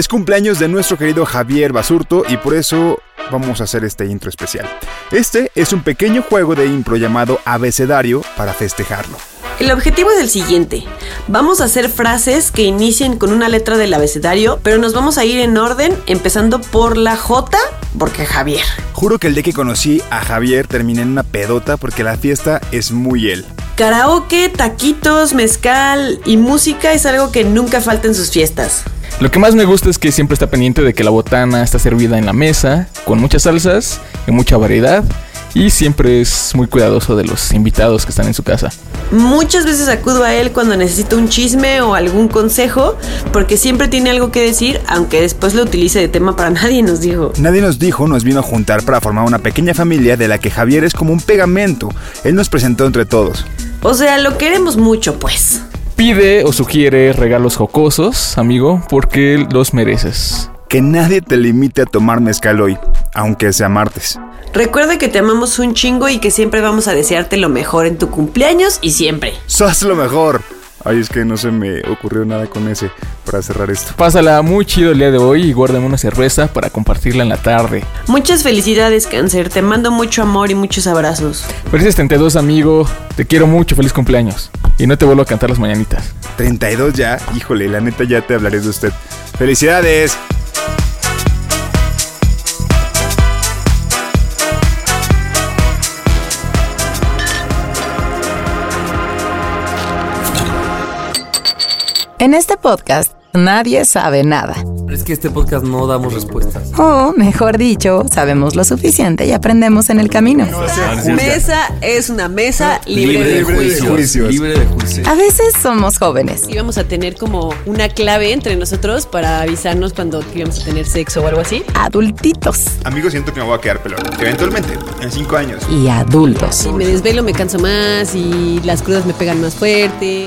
Es cumpleaños de nuestro querido Javier Basurto y por eso vamos a hacer este intro especial. Este es un pequeño juego de impro llamado abecedario para festejarlo. El objetivo es el siguiente. Vamos a hacer frases que inicien con una letra del abecedario, pero nos vamos a ir en orden, empezando por la J, porque Javier. Juro que el día que conocí a Javier terminé en una pedota porque la fiesta es muy él. Karaoke, taquitos, mezcal y música es algo que nunca falta en sus fiestas. Lo que más me gusta es que siempre está pendiente de que la botana está servida en la mesa, con muchas salsas y mucha variedad. Y siempre es muy cuidadoso de los invitados que están en su casa. Muchas veces acudo a él cuando necesito un chisme o algún consejo, porque siempre tiene algo que decir, aunque después lo utilice de tema para nadie, nos dijo. Nadie nos dijo, nos vino a juntar para formar una pequeña familia de la que Javier es como un pegamento. Él nos presentó entre todos. O sea, lo queremos mucho, pues. Pide o sugiere regalos jocosos, amigo, porque los mereces. Que nadie te limite a tomar mezcal hoy, aunque sea martes. Recuerda que te amamos un chingo y que siempre vamos a desearte lo mejor en tu cumpleaños y siempre. ¡Sos lo mejor! Ay, es que no se me ocurrió nada con ese para cerrar esto. Pásala muy chido el día de hoy y guárdame una cerveza para compartirla en la tarde. Muchas felicidades, Cáncer. Te mando mucho amor y muchos abrazos. Felices 32, amigo. Te quiero mucho. Feliz cumpleaños. Y no te vuelvo a cantar las mañanitas. 32 ya, híjole, la neta ya te hablaré de usted. ¡Felicidades! En este podcast nadie sabe nada. Es que este podcast no damos respuestas. O, mejor dicho, sabemos lo suficiente y aprendemos en el camino. Mesa es una mesa libre, de, libre de juicio. juicios. Libre de juicio. A veces somos jóvenes Y vamos a tener como una clave entre nosotros para avisarnos cuando íbamos a tener sexo o algo así. adultitos Amigo, siento que me voy a quedar pelón. Eventualmente, en 5 años. y adultos. Si me desvelo me canso más y las crudas me pegan más fuerte.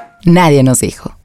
Nadie nos dijo.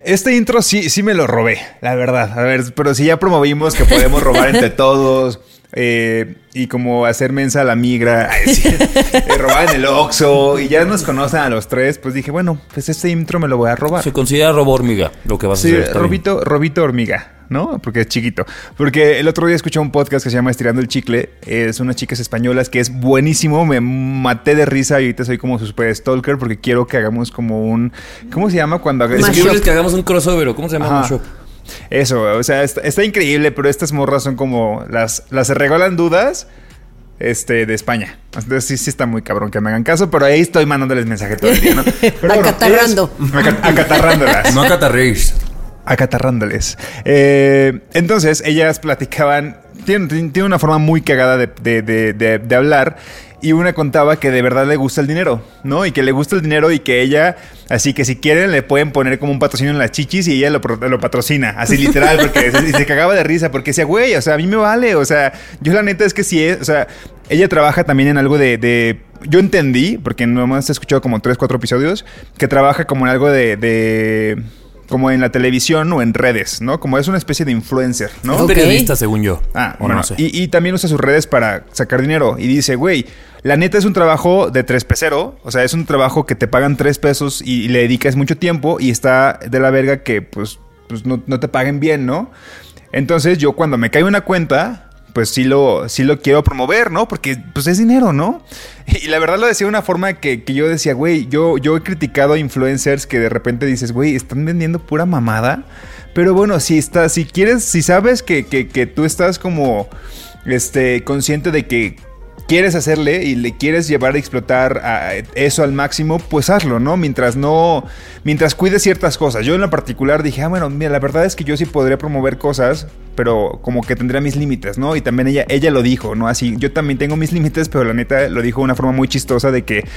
Este intro sí, sí me lo robé, la verdad. A ver, pero si ya promovimos que podemos robar entre todos eh, y como hacer mensa a la migra, sí, eh, robar en el Oxxo y ya nos conocen a los tres, pues dije, bueno, pues este intro me lo voy a robar. Se considera robo hormiga lo que vas a Sí, hacer. está bien. Robito, Robito Hormiga, ¿no? Porque es chiquito. Porque el otro día escuché un podcast que se llama Estirando el Chicle. Es unas chicas españolas que es buenísimo. Me maté de risa y ahorita soy como su super stalker porque quiero que hagamos como un... ¿Cómo se llama cuando... Es Mashup. que hagamos un crossover o cómo se llama. Mashup? Eso, o sea, está, está increíble, pero estas morras son como las, las regalan dudas este, de España. Entonces sí, sí está muy cabrón que me hagan caso, pero ahí estoy mandándoles mensaje todo el día, ¿no? Pero bueno, Acatarrando. ellas- acatarrándolas. No acatarréis. Acatarrándoles. Eh, entonces, ellas platicaban, tienen, tienen una forma muy cagada de, de- hablar. Y una contaba que de verdad le gusta el dinero, ¿no? Y que le gusta el dinero y que ella, así que si quieren, le pueden poner como un patrocinio en las chichis y ella lo, lo patrocina, así literal, porque se, cagaba de risa, porque decía, güey, o sea, a mí me vale, o sea, yo la neta es que sí es, o sea, ella trabaja también en algo de, yo entendí, porque nomás he escuchado como tres, cuatro episodios, que trabaja como en algo de como en la televisión o en redes, ¿no? Como es una especie de influencer, ¿no? Un Ok. periodista, según yo. Ah, o bueno, no sé. y, y también usa sus redes para sacar dinero. Y dice, güey, la neta es un trabajo de tres pesero. O sea, es un trabajo que te pagan tres pesos y, y le dedicas mucho tiempo y está de la verga que pues, pues no, no te paguen bien, ¿no? Entonces yo cuando me cae una cuenta, pues sí lo, sí lo quiero promover, ¿no? Porque pues es dinero, ¿no? Y la verdad lo decía de una forma que, que yo decía, güey, yo, yo he criticado a influencers que de repente dices, güey, están vendiendo pura mamada. Pero bueno, si estás, si quieres, si sabes que, que, que tú estás como este, consciente de que quieres hacerle y le quieres llevar a explotar eso al máximo, pues hazlo, ¿no? Mientras no, mientras cuides ciertas cosas. Yo en lo particular dije, ah, bueno, la verdad es que yo sí podría promover cosas, pero como que tendría mis límites, ¿no? Y también ella, ella lo dijo, ¿no? Así, yo también tengo mis límites, pero la neta lo dijo de una forma muy chistosa de que,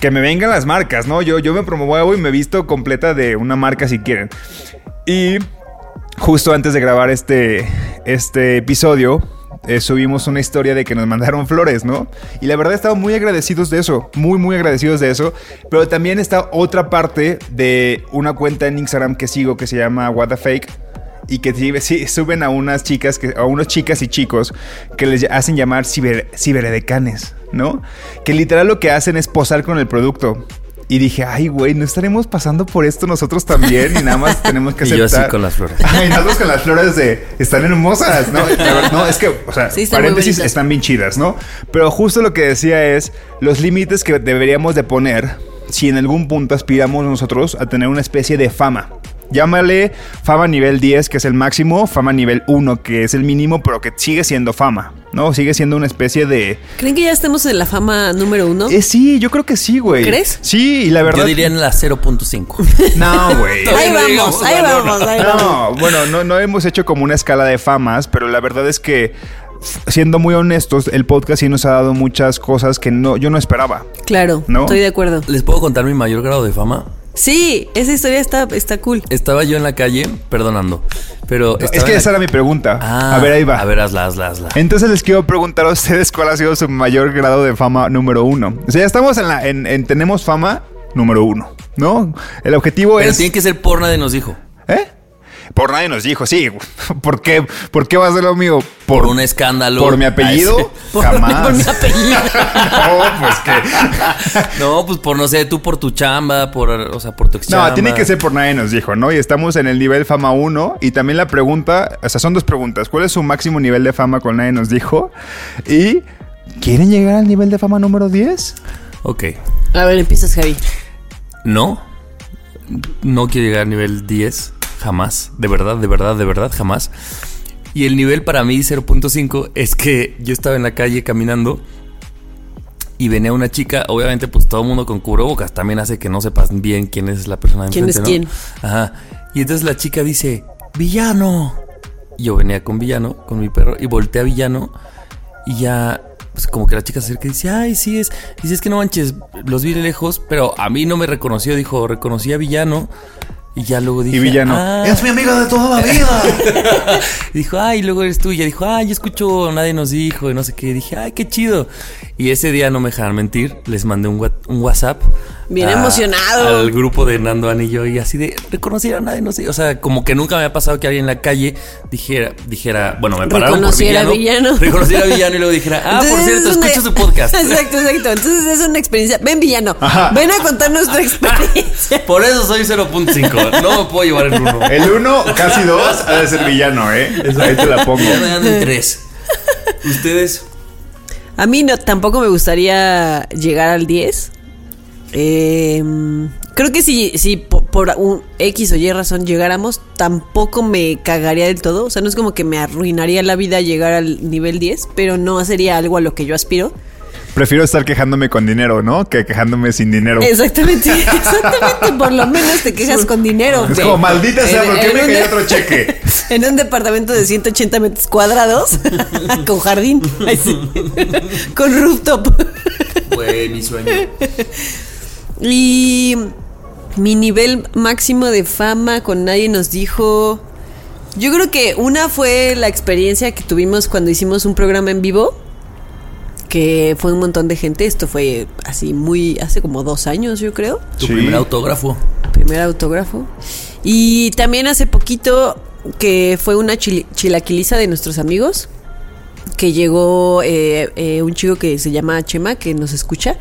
que me vengan las marcas, ¿no? Yo, yo me promuevo y me visto completa de una marca si quieren. Y justo antes de grabar este, este episodio, eh, subimos una historia de que nos mandaron flores, ¿no? Y la verdad estamos muy agradecidos de eso, muy, muy agradecidos de eso. Pero también está otra parte de una cuenta en Instagram que sigo que se llama What the Fake. Y que suben a unas chicas, a unos chicas y chicos que les hacen llamar ciber, ciberedecanes, ¿no? Que literal lo que hacen es posar con el producto. Y dije, ay, güey, ¿no estaremos pasando por esto nosotros también? Y nada más tenemos que Y aceptar. yo así con las flores. Ay, nosotros con las flores de están hermosas, ¿no? La verdad, No, es que, o sea, Sí, paréntesis están bien chidas, ¿no? Pero justo lo que decía es los límites que deberíamos de poner si en algún punto aspiramos nosotros a tener una especie de fama. Llámale fama nivel 10, que es el máximo, fama nivel 1, que es el mínimo, pero que sigue siendo fama, ¿no? Sigue siendo una especie de... ¿Creen que ya estemos en la fama número uno? Eh, sí, yo creo que sí, güey. ¿Crees? Sí, y la verdad... Yo diría en la 0.5. No, güey. Ahí vamos, ahí vamos, ahí vamos. No, bueno, no, no hemos hecho como una escala de famas, pero la verdad es que, siendo muy honestos, el podcast sí nos ha dado muchas cosas que no, yo no esperaba. Claro, ¿No? estoy de acuerdo. ¿Les puedo contar mi mayor grado de fama? Sí, esa historia está, está cool. Estaba yo en la calle, perdonando, pero... es que esa la- era mi pregunta. Ah, a ver, ahí va. A ver, hazla, hazla, hazla. Entonces les quiero preguntar a ustedes cuál ha sido su mayor grado de fama número uno. O sea, ya estamos en la, en, en tenemos fama número uno, ¿no? El objetivo Pero es... tiene que ser por nadie nos dijo. ¿Eh? Por nadie nos dijo, sí. ¿Por qué, ¿Por qué va a ser lo mío? Por, un escándalo. ¿Por mi apellido? Ay, sí. Jamás. Por mi apellido. no, pues que... No, pues por no sé, tú por tu chamba, por, o sea, por tu ex No, tiene que ser por nadie nos dijo, ¿no? Y estamos en el nivel fama 1. Y también la pregunta, o sea, son dos preguntas. ¿Cuál es su máximo nivel de fama con nadie nos dijo? Y ¿quieren llegar al nivel de fama número 10? Ok. A ver, empiezas, Javi. No. No quiero llegar al nivel 10. Jamás. De verdad, de verdad, de verdad, jamás. Y el nivel para mí 0.5 es que yo estaba en la calle caminando y venía una chica, obviamente pues todo el mundo con cubrebocas, también hace que no sepas bien quién es la persona de ¿Quién es enfrente, ¿no? Ajá. Y entonces la chica dice, villano. Y Yo venía con villano, con mi perro, y volteé a villano y ya, pues como que la chica se acerca y dice, ay, sí es, dice, es que no manches, los vi de lejos, pero a mí no me reconoció, dijo, reconocí a villano. Y ya luego dije, Y villano. "Ah". Es mi amigo de toda la vida. Y dijo, ay, luego eres tú. Y ella dijo, ay, yo escucho, nadie nos dijo, y no sé qué. Y dije, ay, qué chido. Y ese día, no me dejaron mentir, les mandé un, un WhatsApp. Bien a- emocionado. Al grupo de Nando Anillo y así de, reconocer a nadie, no sé. O sea, como que nunca me ha pasado que alguien en la calle dijera, dijera, bueno, me pararon por Reconociera villano. a villano. Reconociera a villano y luego dijera, ah, por cierto, es una- escucho su podcast. Exacto, exacto. Entonces es una experiencia. Ven, villano. Ajá. Ven a contar nuestra experiencia. Por eso soy 0.5. No me puedo llevar el uno. El 1, casi 2, ha de ser villano, ¿eh? Ahí te la pongo. Ya me dan en tres. Ustedes. A mí no, tampoco me gustaría llegar al 10. Eh, creo que si, si po- por, un X o Y razón llegáramos, tampoco me cagaría del todo. O sea, no es como que me arruinaría la vida llegar al nivel 10, pero no sería algo a lo que yo aspiro. Prefiero estar quejándome con dinero, ¿no? Que quejándome sin dinero. Exactamente, exactamente. Por lo menos te quejas con dinero. Es como, maldita sea, ¿por qué me cayó otro cheque? En un departamento de 180 metros cuadrados, con jardín, Ay, sí. con rooftop. Güey, mi sueño. Y mi nivel máximo de fama con nadie nos dijo. Yo creo que una fue la experiencia que tuvimos cuando hicimos un programa en vivo. Que fue un montón de gente. Esto fue así muy. hace como dos años, yo creo. Tu Sí. primer autógrafo. Primer autógrafo. Y también hace poquito que fue una chili- chilaquiliza de nuestros amigos. Que llegó eh, eh, un chico que se llama Chema, que nos escucha.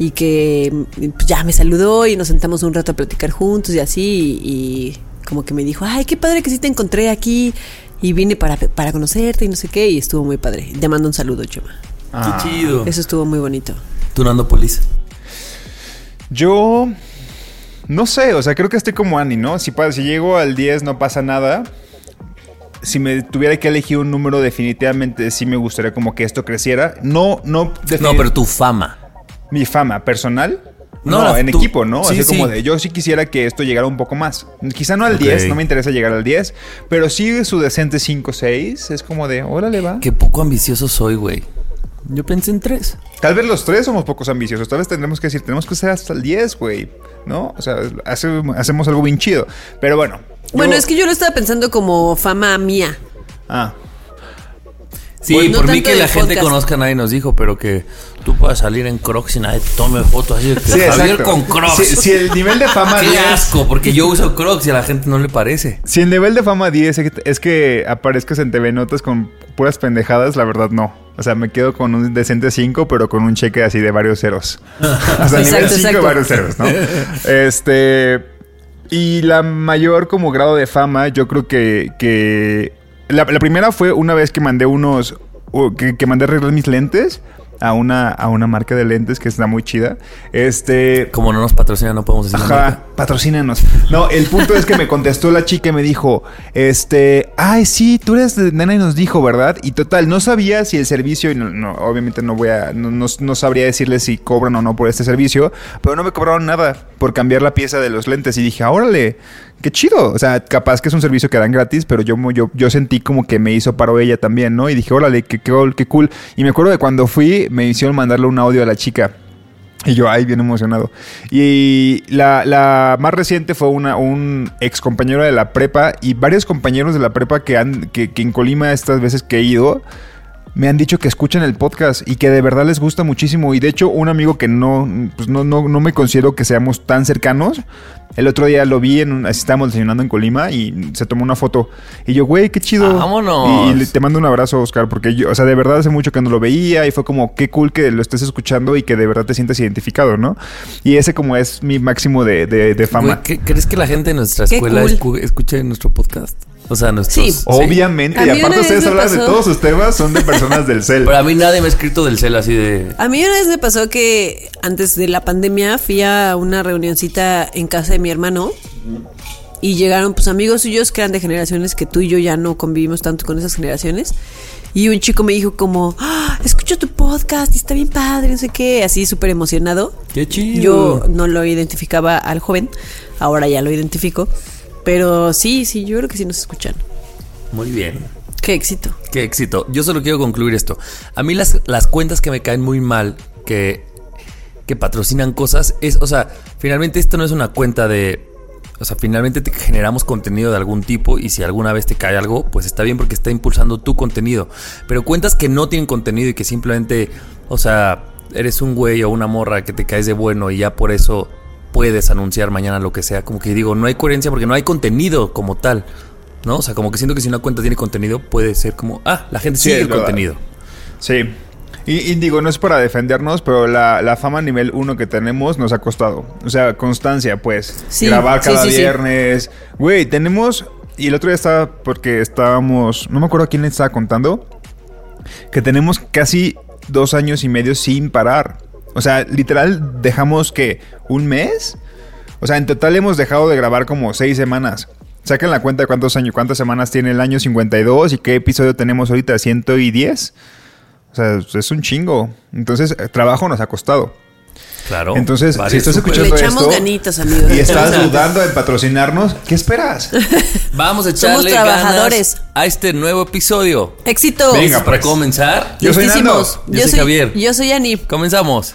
Y que pues, ya me saludó y nos sentamos un rato a platicar juntos y así. Y, y como que me dijo, ay, qué padre que sí te encontré aquí. Y vine para, para conocerte y no sé qué. Y estuvo muy padre. Te mando un saludo, Chema. Ah. Qué chido. Eso estuvo muy bonito. Tú, Nando Polis. Yo no sé, o sea, creo que estoy como Annie, ¿no? Si, si llego al 10 no pasa nada. Si me tuviera que elegir un número, definitivamente sí me gustaría como que esto creciera. No, no, No, pero tu fama. Mi fama personal. No, No, en tú- equipo, ¿no? sí, Así como sí. de yo sí quisiera que esto llegara un poco más. Quizá no al Ok. 10, no me interesa llegar al 10, pero sí su decente 5 6 es como de, órale va. Qué poco ambicioso soy, güey. Yo pensé en tres. Tal vez los tres somos pocos ambiciosos. Tal vez tendremos que decir, tenemos que ser hasta el 10, güey. ¿No? O sea, hace- hacemos algo bien chido. Pero bueno, Bueno, Yo- es que yo lo estaba pensando como fama mía. Ah, Sí, Bueno, por no mí que la gente podcast. conozca nadie nos dijo, pero que tú puedas salir en Crocs y nadie te tome fotos así de sí, Javier exacto. con Crocs. Si, si el nivel de fama Qué 10 asco, porque yo uso Crocs y a la gente no le parece. Si el nivel de fama 10 es que- es que aparezcas en TV Notas con puras pendejadas, la verdad no. O sea, me quedo con un decente 5, pero con un cheque así de varios ceros. O sea, nivel Exacto, 5 exacto. varios ceros, ¿no? Este. Y la mayor como grado de fama, yo creo que. que la, la primera fue una vez que mandé unos. Que, que mandé arreglar mis lentes a una, a una marca de lentes que está muy chida. Este. Como no nos patrocina, no podemos decir. Ajá, patrocínanos. No, el punto es que me contestó la chica y me dijo, este, ay, sí, tú eres de nena y nos dijo, ¿verdad? Y total, no sabía si el servicio, y no, no, obviamente no voy a, no, no- no sabría decirles si cobran o no por este servicio, pero no me cobraron nada por cambiar la pieza de los lentes y dije, órale, qué chido. O sea, capaz que es un servicio que dan gratis, pero yo, yo, yo sentí como que me hizo paro ella también, ¿no? Y dije, órale, qué, qué, qué cool. Y me acuerdo de cuando fui, me hicieron mandarle un audio a la chica. Y yo, ay, bien emocionado. Y la, la más reciente fue una, un ex compañero de la prepa y varios compañeros de la prepa que, han, que, que en Colima estas veces que he ido me han dicho que escuchan el podcast y que de verdad les gusta muchísimo. Y de hecho, un amigo que no, pues no, no, no me considero que seamos tan cercanos, el otro día lo vi, en un, así estábamos desayunando en Colima y se tomó una foto. Y yo, güey, qué chido. Vámonos. Y, y le- te mando un abrazo, Oscar, porque yo, o sea, de verdad hace mucho que no lo veía y fue como, qué cool que lo estés escuchando y que de verdad te sientas identificado, ¿no? Y ese como es mi máximo de, de, de fama. Güey, ¿qué- ¿Crees que la gente de nuestra escuela cool. escu- escuche nuestro podcast? O sea, nuestros... Sí. Obviamente, y aparte ustedes hablan de todos sus temas, son de personas del CEL. Pero a mí nadie me ha escrito del cel así de... A mí una vez me pasó que antes de la pandemia fui a una reunioncita en casa de mi hermano y llegaron pues amigos suyos que eran de generaciones que tú y yo ya no convivimos tanto con esas generaciones. Y un chico me dijo como, "Ah, escucho tu podcast y está bien padre, no sé qué, así súper emocionado. ¡Qué chido! Yo no lo identificaba al joven, ahora ya lo identifico. Pero sí, sí, yo creo que sí nos escuchan. Muy bien. Qué éxito. Qué éxito. Yo solo quiero concluir esto. A mí las, las cuentas que me caen muy mal, que, que patrocinan cosas, es, o sea, finalmente esto no es una cuenta de... O sea, finalmente te generamos contenido de algún tipo y si alguna vez te cae algo, pues está bien porque está impulsando tu contenido. Pero cuentas que no tienen contenido y que simplemente, o sea, eres un güey o una morra que te caes de bueno y ya por eso puedes anunciar mañana lo que sea. Como que digo, no hay coherencia porque no hay contenido como tal. ¿No? O sea, como que siento que si una cuenta tiene contenido, puede ser como, ah, la gente sigue el verdad. contenido. Sí. Y, y digo, no es para defendernos, pero la, la fama nivel 1 que tenemos nos ha costado. O sea, constancia, pues. Sí, Grabar sí, cada sí. viernes. Güey, tenemos... Y el otro día estaba porque estábamos... No me acuerdo a quién le estaba contando. Que tenemos casi dos años y medio sin parar. O sea, literal, dejamos que un mes. O sea, en total hemos dejado de grabar como seis semanas. Saquen la cuenta de cuántos años, cuántas semanas tiene el año 52 y qué episodio tenemos ahorita, 110. O sea, es un chingo. Entonces, eh, trabajo nos ha costado. Claro. Entonces, si estás escuchando Le echamos esto ganitas, amigos. y estás dudando en patrocinarnos, ¿qué esperas? Vamos a Somos echarle trabajadores. ganas a este nuevo episodio. Éxito. Venga, ¿Listos para pues. comenzar? Yo soy Nando. Listísimos. Yo soy Javier. Yo soy Ani. Comenzamos.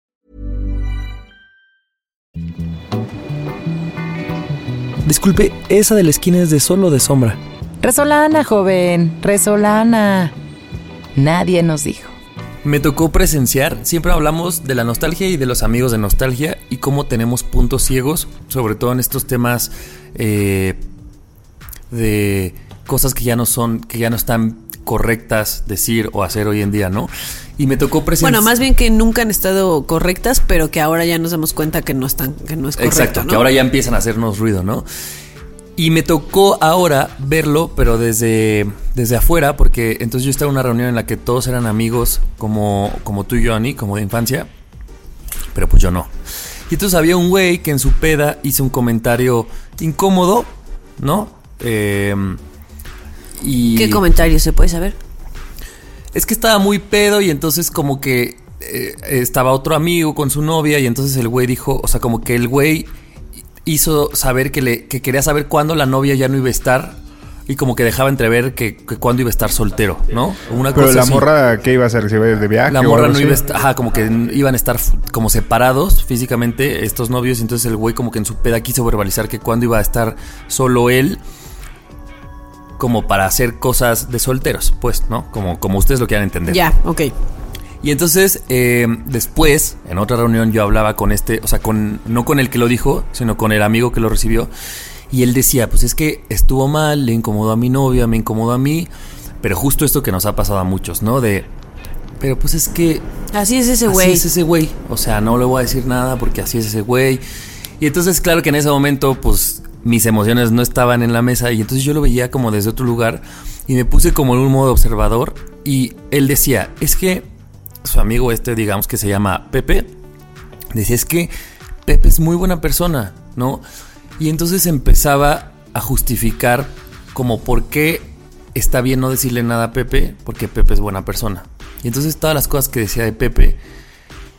Disculpe, esa de la esquina es de solo de sombra. Resolana, joven, resolana. Nadie nos dijo. Me tocó presenciar, siempre hablamos de la nostalgia y de los amigos de nostalgia y cómo tenemos puntos ciegos, sobre todo en estos temas eh, de cosas que ya no son, que ya no están correctas decir o hacer hoy en día, ¿no? Y me tocó presenciar... Bueno, más bien que nunca han estado correctas, pero que ahora ya nos damos cuenta que no están, que no es correcto. Exacto, ¿no? que ahora ya empiezan a hacernos ruido, ¿no? Y me tocó ahora verlo, pero desde, desde afuera, porque entonces yo estaba en una reunión en la que todos eran amigos como, como tú y yo, Ani, como de infancia, pero pues yo no. Y entonces había un güey que en su peda hizo un comentario incómodo, ¿no? Eh, y ¿Qué comentario se puede saber? Es que estaba muy pedo y entonces como que eh, estaba otro amigo con su novia y entonces el güey dijo, o sea, como que el güey hizo saber que, le, que quería saber cuándo la novia ya no iba a estar y como que dejaba entrever que, que cuándo iba a estar soltero, ¿no? Una Pero cosa la así. morra, ¿qué iba a hacer? ¿Se iba a ir de viaje? La morra no así? iba a estar, ajá, como que iban a estar como separados físicamente estos novios, y entonces el güey como que en su peda quiso verbalizar que cuando iba a estar solo él, como para hacer cosas de solteros, pues, ¿no? Como, como ustedes lo quieran entender. Ya, ok. Y entonces, eh, después, en otra reunión, yo hablaba con este, o sea, con, no con el que lo dijo, sino con el amigo que lo recibió. Y él decía, pues es que estuvo mal, le incomodó a mi novia, me incomodó a mí. Pero justo esto que nos ha pasado a muchos, ¿no? De, pero pues es que Así es ese Así güey. es ese güey. O sea, no le voy a decir nada porque así es ese güey. Y entonces, claro que en ese momento, pues mis emociones no estaban en la mesa. Y entonces yo lo veía como desde otro lugar. Y me puse como en un modo observador. Y él decía, es que su amigo este, digamos que se llama Pepe, decía, es que Pepe es muy buena persona, ¿no? Y entonces empezaba a justificar como por qué está bien no decirle nada a Pepe, porque Pepe es buena persona. Y entonces todas las cosas que decía de Pepe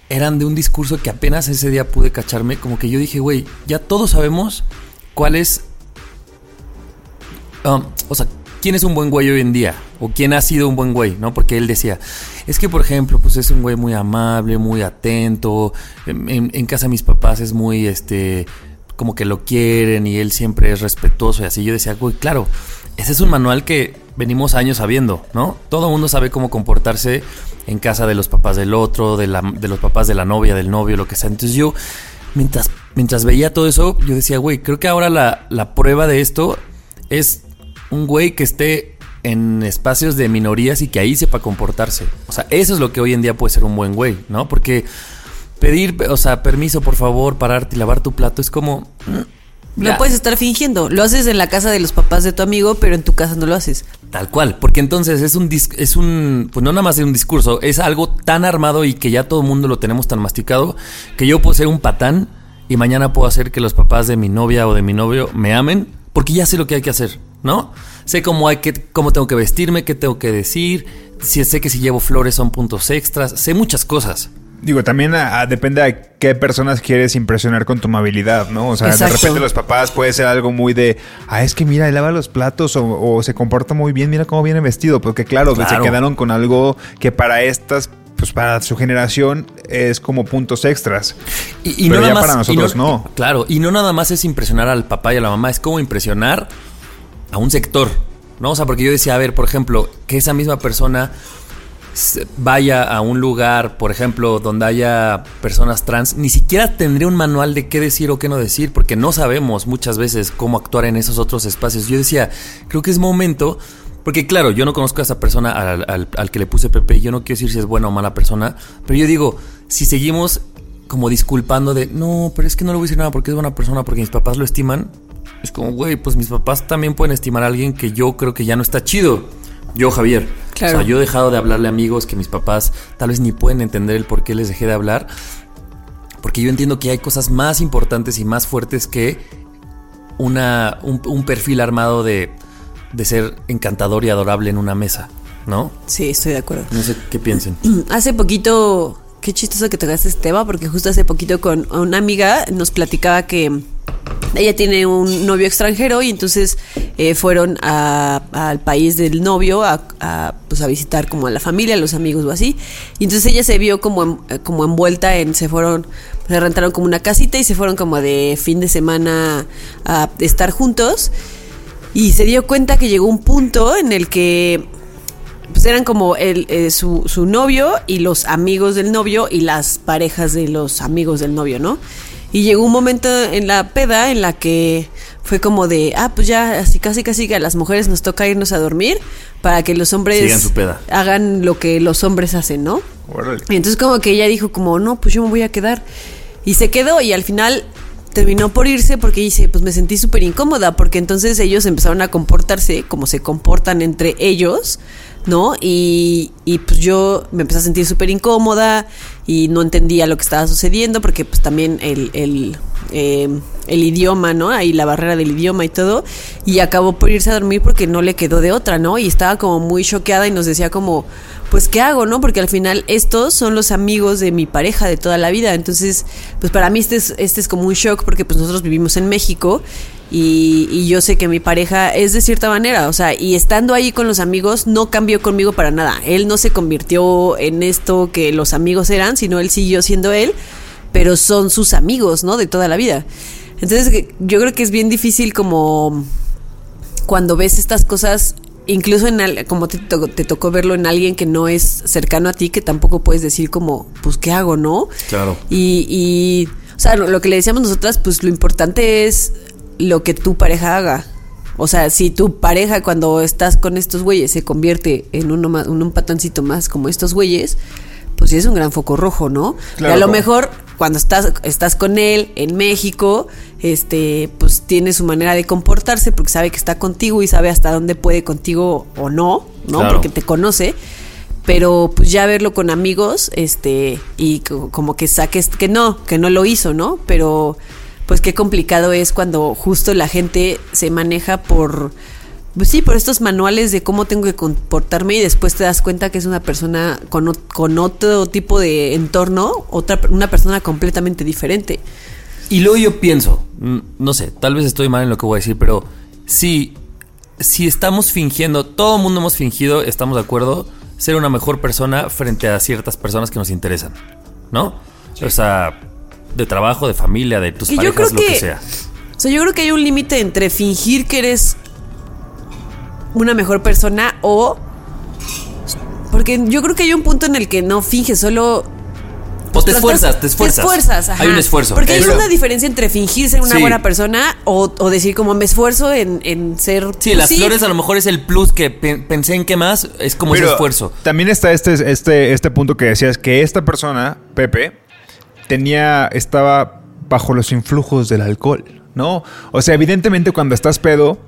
eran de un discurso que apenas ese día pude cacharme, como que yo dije, güey, ya todos sabemos cuál es... um, o sea, quién es un buen güey hoy en día, o quién ha sido un buen güey, ¿no? Porque él decía, es que por ejemplo, pues es un güey muy amable, muy atento, en, casa de mis papás es muy, este, como que lo quieren y él siempre es respetuoso y así. Yo decía, güey, claro, ese es un manual que venimos años sabiendo, ¿no? Todo mundo sabe cómo comportarse en casa de los papás del otro, de, la- de los papás de la novia, del novio, lo que sea. Entonces yo, mientras, mientras veía todo eso, yo decía, güey, creo que ahora la, la prueba de esto es un güey que esté en espacios de minorías y que ahí sepa comportarse. O sea, eso es lo que hoy en día puede ser un buen güey, ¿no? Porque pedir, o sea, permiso, por favor, pararte y lavar tu plato es como... Lo ya. puedes estar fingiendo. Lo haces en la casa de los papás de tu amigo, pero en tu casa no lo haces. Tal cual, porque entonces es un dis- es un pues no nada más es un discurso, es algo tan armado y que ya todo el mundo lo tenemos tan masticado que yo puedo ser un patán y mañana puedo hacer que los papás de mi novia o de mi novio me amen porque ya sé lo que hay que hacer, ¿no? Sé cómo hay que cómo tengo que vestirme, qué tengo que decir, si sé que si llevo flores son puntos extras, sé muchas cosas. Digo, también a- a- depende de qué personas quieres impresionar con tu amabilidad, ¿no? O sea, Exacto. de repente los papás puede ser algo muy de, ah, es que mira, él lava los platos o, o se comporta muy bien, mira cómo viene vestido, porque claro, se quedaron con algo que para estas, pues para su generación es como puntos extras. Y, y Pero no ya nada más, para y nosotros no. Claro, y no nada más es impresionar al papá y a la mamá, es como impresionar a un sector, ¿no? O sea, porque yo decía, a ver, por ejemplo, que esa misma persona vaya a un lugar, por ejemplo, donde haya personas trans, ni siquiera tendría un manual de qué decir o qué no decir, porque no sabemos muchas veces cómo actuar en esos otros espacios. Yo decía, creo que es momento, porque claro, yo no conozco a esa persona al, que le puse Pepe, yo no quiero decir si es buena o mala persona, pero yo digo, si seguimos como disculpando de, no, pero es que no le voy a decir nada porque es buena persona, porque mis papás lo estiman, es como, güey, pues mis papás también pueden estimar a alguien que yo creo que ya no está chido. Yo, Javier. Claro. O sea, yo he dejado de hablarle a amigos que mis papás tal vez ni pueden entender el por qué les dejé de hablar. Porque yo entiendo que hay cosas más importantes y más fuertes que una, un, un perfil armado de, de ser encantador y adorable en una mesa, ¿no? Sí, estoy de acuerdo. No sé qué piensen. Hace poquito, qué chistoso que tocaste este tema, porque justo hace poquito con una amiga nos platicaba que ella tiene un novio extranjero y entonces eh, fueron al país del novio a, pues a visitar como a la familia, a los amigos o así. Y entonces ella se vio como, eh, como envuelta en, se fueron, se rentaron como una casita y se fueron como de fin de semana a estar juntos. Y se dio cuenta que llegó un punto en el que pues eran como el, eh, su, su novio y los amigos del novio y las parejas de los amigos del novio, ¿no? Y llegó un momento en la peda en la que fue como de, ah, pues ya, así casi casi que a las mujeres nos toca irnos a dormir para que los hombres Sigan su peda. hagan lo que los hombres hacen, ¿no? Y entonces como que ella dijo como, no, pues yo me voy a quedar. Y se quedó y al final terminó por irse porque dice, pues me sentí súper incómoda porque entonces ellos empezaron a comportarse como se comportan entre ellos ¿no? Y, y pues yo me empecé a sentir súper incómoda y no entendía lo que estaba sucediendo porque pues también el, el, eh, el idioma, ¿no? Ahí la barrera del idioma y todo. Y acabó por irse a dormir porque no le quedó de otra, ¿no? Y estaba como muy choqueada y nos decía como, pues, ¿qué hago, no? Porque al final estos son los amigos de mi pareja de toda la vida. Entonces, pues para mí este es, este es como un shock porque pues nosotros vivimos en México y, y yo sé que mi pareja es de cierta manera, o sea, y estando ahí con los amigos no cambió conmigo para nada. Él no se convirtió en esto que los amigos eran, sino él siguió siendo él, pero son sus amigos, ¿no? De toda la vida. Entonces, yo creo que es bien difícil como cuando ves estas cosas, incluso en al- como te, to- te tocó verlo en alguien que no es cercano a ti, que tampoco puedes decir como, pues, ¿qué hago, no? Claro. Y, y, o sea, lo, lo que le decíamos nosotras, pues lo importante es lo que tu pareja haga. O sea, si tu pareja cuando estás con estos güeyes se convierte en uno más, en un patoncito más como estos güeyes, pues sí es un gran foco rojo, ¿no? Claro, y a lo mejor cuando estás, estás con él en México, este, pues tiene su manera de comportarse porque sabe que está contigo y sabe hasta dónde puede contigo o no, ¿no? Claro. Porque te conoce. Pero pues ya verlo con amigos, este, y co- como que saques que no, que no lo hizo, ¿no? Pero pues qué complicado es cuando justo la gente se maneja por, pues sí, por estos manuales de cómo tengo que comportarme y después te das cuenta que es una persona con, ot- con otro tipo de entorno, otra, una persona completamente diferente. Y luego yo pienso, mm, no sé, tal vez estoy mal en lo que voy a decir, pero si, si estamos fingiendo, todo el mundo hemos fingido, estamos de acuerdo, ser una mejor persona frente a ciertas personas que nos interesan, ¿no? O sea, de trabajo, de familia, de tus Que yo parejas, creo lo que que- sea. O sea, yo creo que hay un límite entre fingir que eres una mejor persona o... Porque yo creo que hay un punto en el que no finges, solo... O te esfuerzas, te esfuerzas. Te esfuerzas, ajá. Hay un esfuerzo. Porque hay una diferencia entre fingir ser una Sí. buena persona o, o decir como me esfuerzo en, en ser... Sí, pues las flores a lo mejor es el plus que pe- pensé en qué más, es como ese Pero esfuerzo. También está este, este, este punto que decías que esta persona, Pepe, tenía, estaba bajo los influjos del alcohol, ¿no? O sea, evidentemente cuando estás pedo,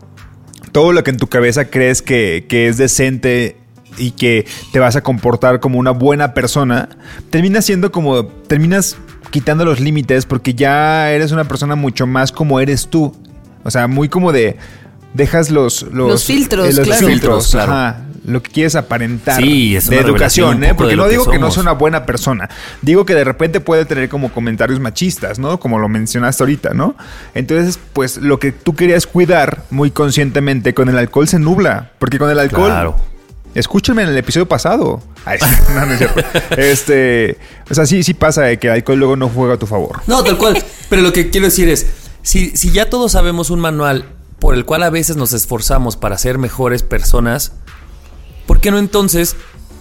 todo lo que en tu cabeza crees que, que es decente y que te vas a comportar como una buena persona, termina siendo como, terminas quitando los límites porque ya eres una persona mucho más como eres tú. O sea, muy como de, dejas los... Los, Los filtros, eh, los claro. filtros, Claro. ajá, lo que quieres aparentar Sí, es de educación, ¿eh? Porque de no que digo que no sea una buena persona. Digo que de repente puede tener como comentarios machistas, ¿no? Como lo mencionaste ahorita, ¿no? Entonces, pues lo que tú querías cuidar muy conscientemente con el alcohol se nubla. Porque con el alcohol. Claro. Escúchenme en el episodio pasado. Ay, no, no es cierto. Este. O sea, sí, sí pasa de que el alcohol luego no juega a tu favor. No, tal cual. Pero lo que quiero decir es, si, si ya todos sabemos un manual por el cual a veces nos esforzamos para ser mejores personas, ¿por qué no entonces,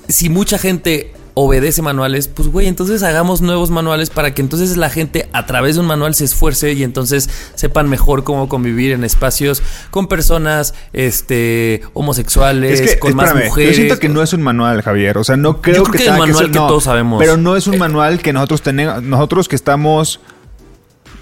si mucha gente obedece manuales, pues güey, entonces hagamos nuevos manuales para que entonces la gente a través de un manual se esfuerce y entonces sepan mejor cómo convivir en espacios con personas este homosexuales, Es que, con más mujeres. yo siento que no es un manual, Javier. O sea, no creo, creo que el tenga manual que no, todos sabemos. Pero no es un manual que nosotros tenemos, nosotros que estamos.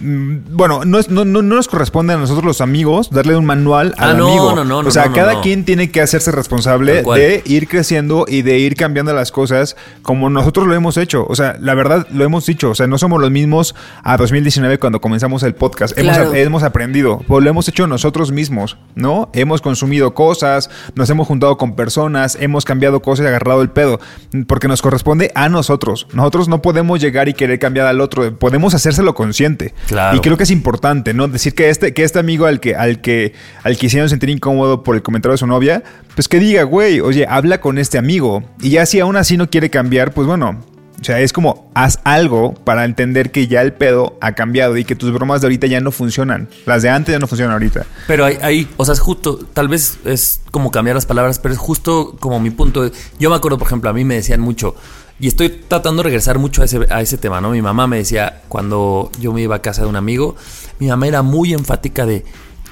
Mm, Bueno, no, es- no, no, no nos corresponde a nosotros los amigos darle un manual al Ah, no, amigo. no, no, o sea, cada quien tiene que hacerse responsable de ir creciendo y de ir cambiando las cosas como nosotros lo hemos hecho. O sea, la verdad lo hemos dicho. O sea, no somos los mismos a 2019 cuando comenzamos el podcast. Claro. Hemos, hemos aprendido, pues lo hemos hecho nosotros mismos, ¿no? Hemos consumido cosas, nos hemos juntado con personas, hemos cambiado cosas y agarrado el pedo, porque nos corresponde a nosotros. Nosotros no podemos llegar y querer cambiar al otro, podemos hacérselo consciente. Claro. Y creo que es importante, ¿no? Decir que este, que este amigo al que, al que, al que hicieron sentir incómodo por el comentario de su novia, pues que diga, güey, oye, habla con este amigo. Y ya si aún así no quiere cambiar, pues bueno, o sea, es como haz algo para entender que ya el pedo ha cambiado y que tus bromas de ahorita ya no funcionan. Las de antes ya no funcionan ahorita. Pero ahí, ahí, o sea, es justo, tal vez es como cambiar las palabras, pero es justo como mi punto. Yo me acuerdo, por ejemplo, a mí me decían mucho, y estoy tratando de regresar mucho a ese, a ese tema, ¿no? Mi mamá me decía, cuando yo me iba a casa de un amigo, mi mamá era muy enfática de,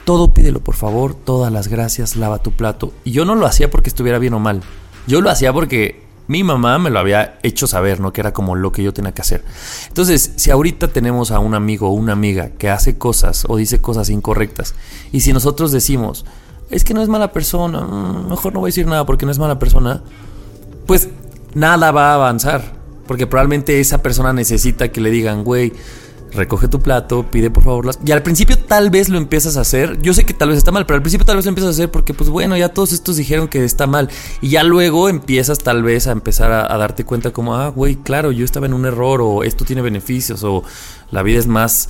todo pídelo, por favor, todas las gracias, lava tu plato. Y yo no lo hacía porque estuviera bien o mal. Yo lo hacía porque mi mamá me lo había hecho saber, ¿no? Que era como lo que yo tenía que hacer. Entonces, si ahorita tenemos a un amigo o una amiga que hace cosas o dice cosas incorrectas, y si nosotros decimos, es que no es mala persona, mm, mejor no voy a decir nada porque no es mala persona, pues nada va a avanzar. Porque probablemente esa persona necesita que le digan, güey, recoge tu plato, pide por favor las... Y al principio tal vez lo empiezas a hacer. Yo sé que tal vez está mal, pero al principio tal vez lo empiezas a hacer porque, pues bueno, ya todos estos dijeron que está mal. Y ya luego empiezas tal vez a empezar a, darte cuenta como, ah, güey, claro, yo estaba en un error o esto tiene beneficios o la vida es más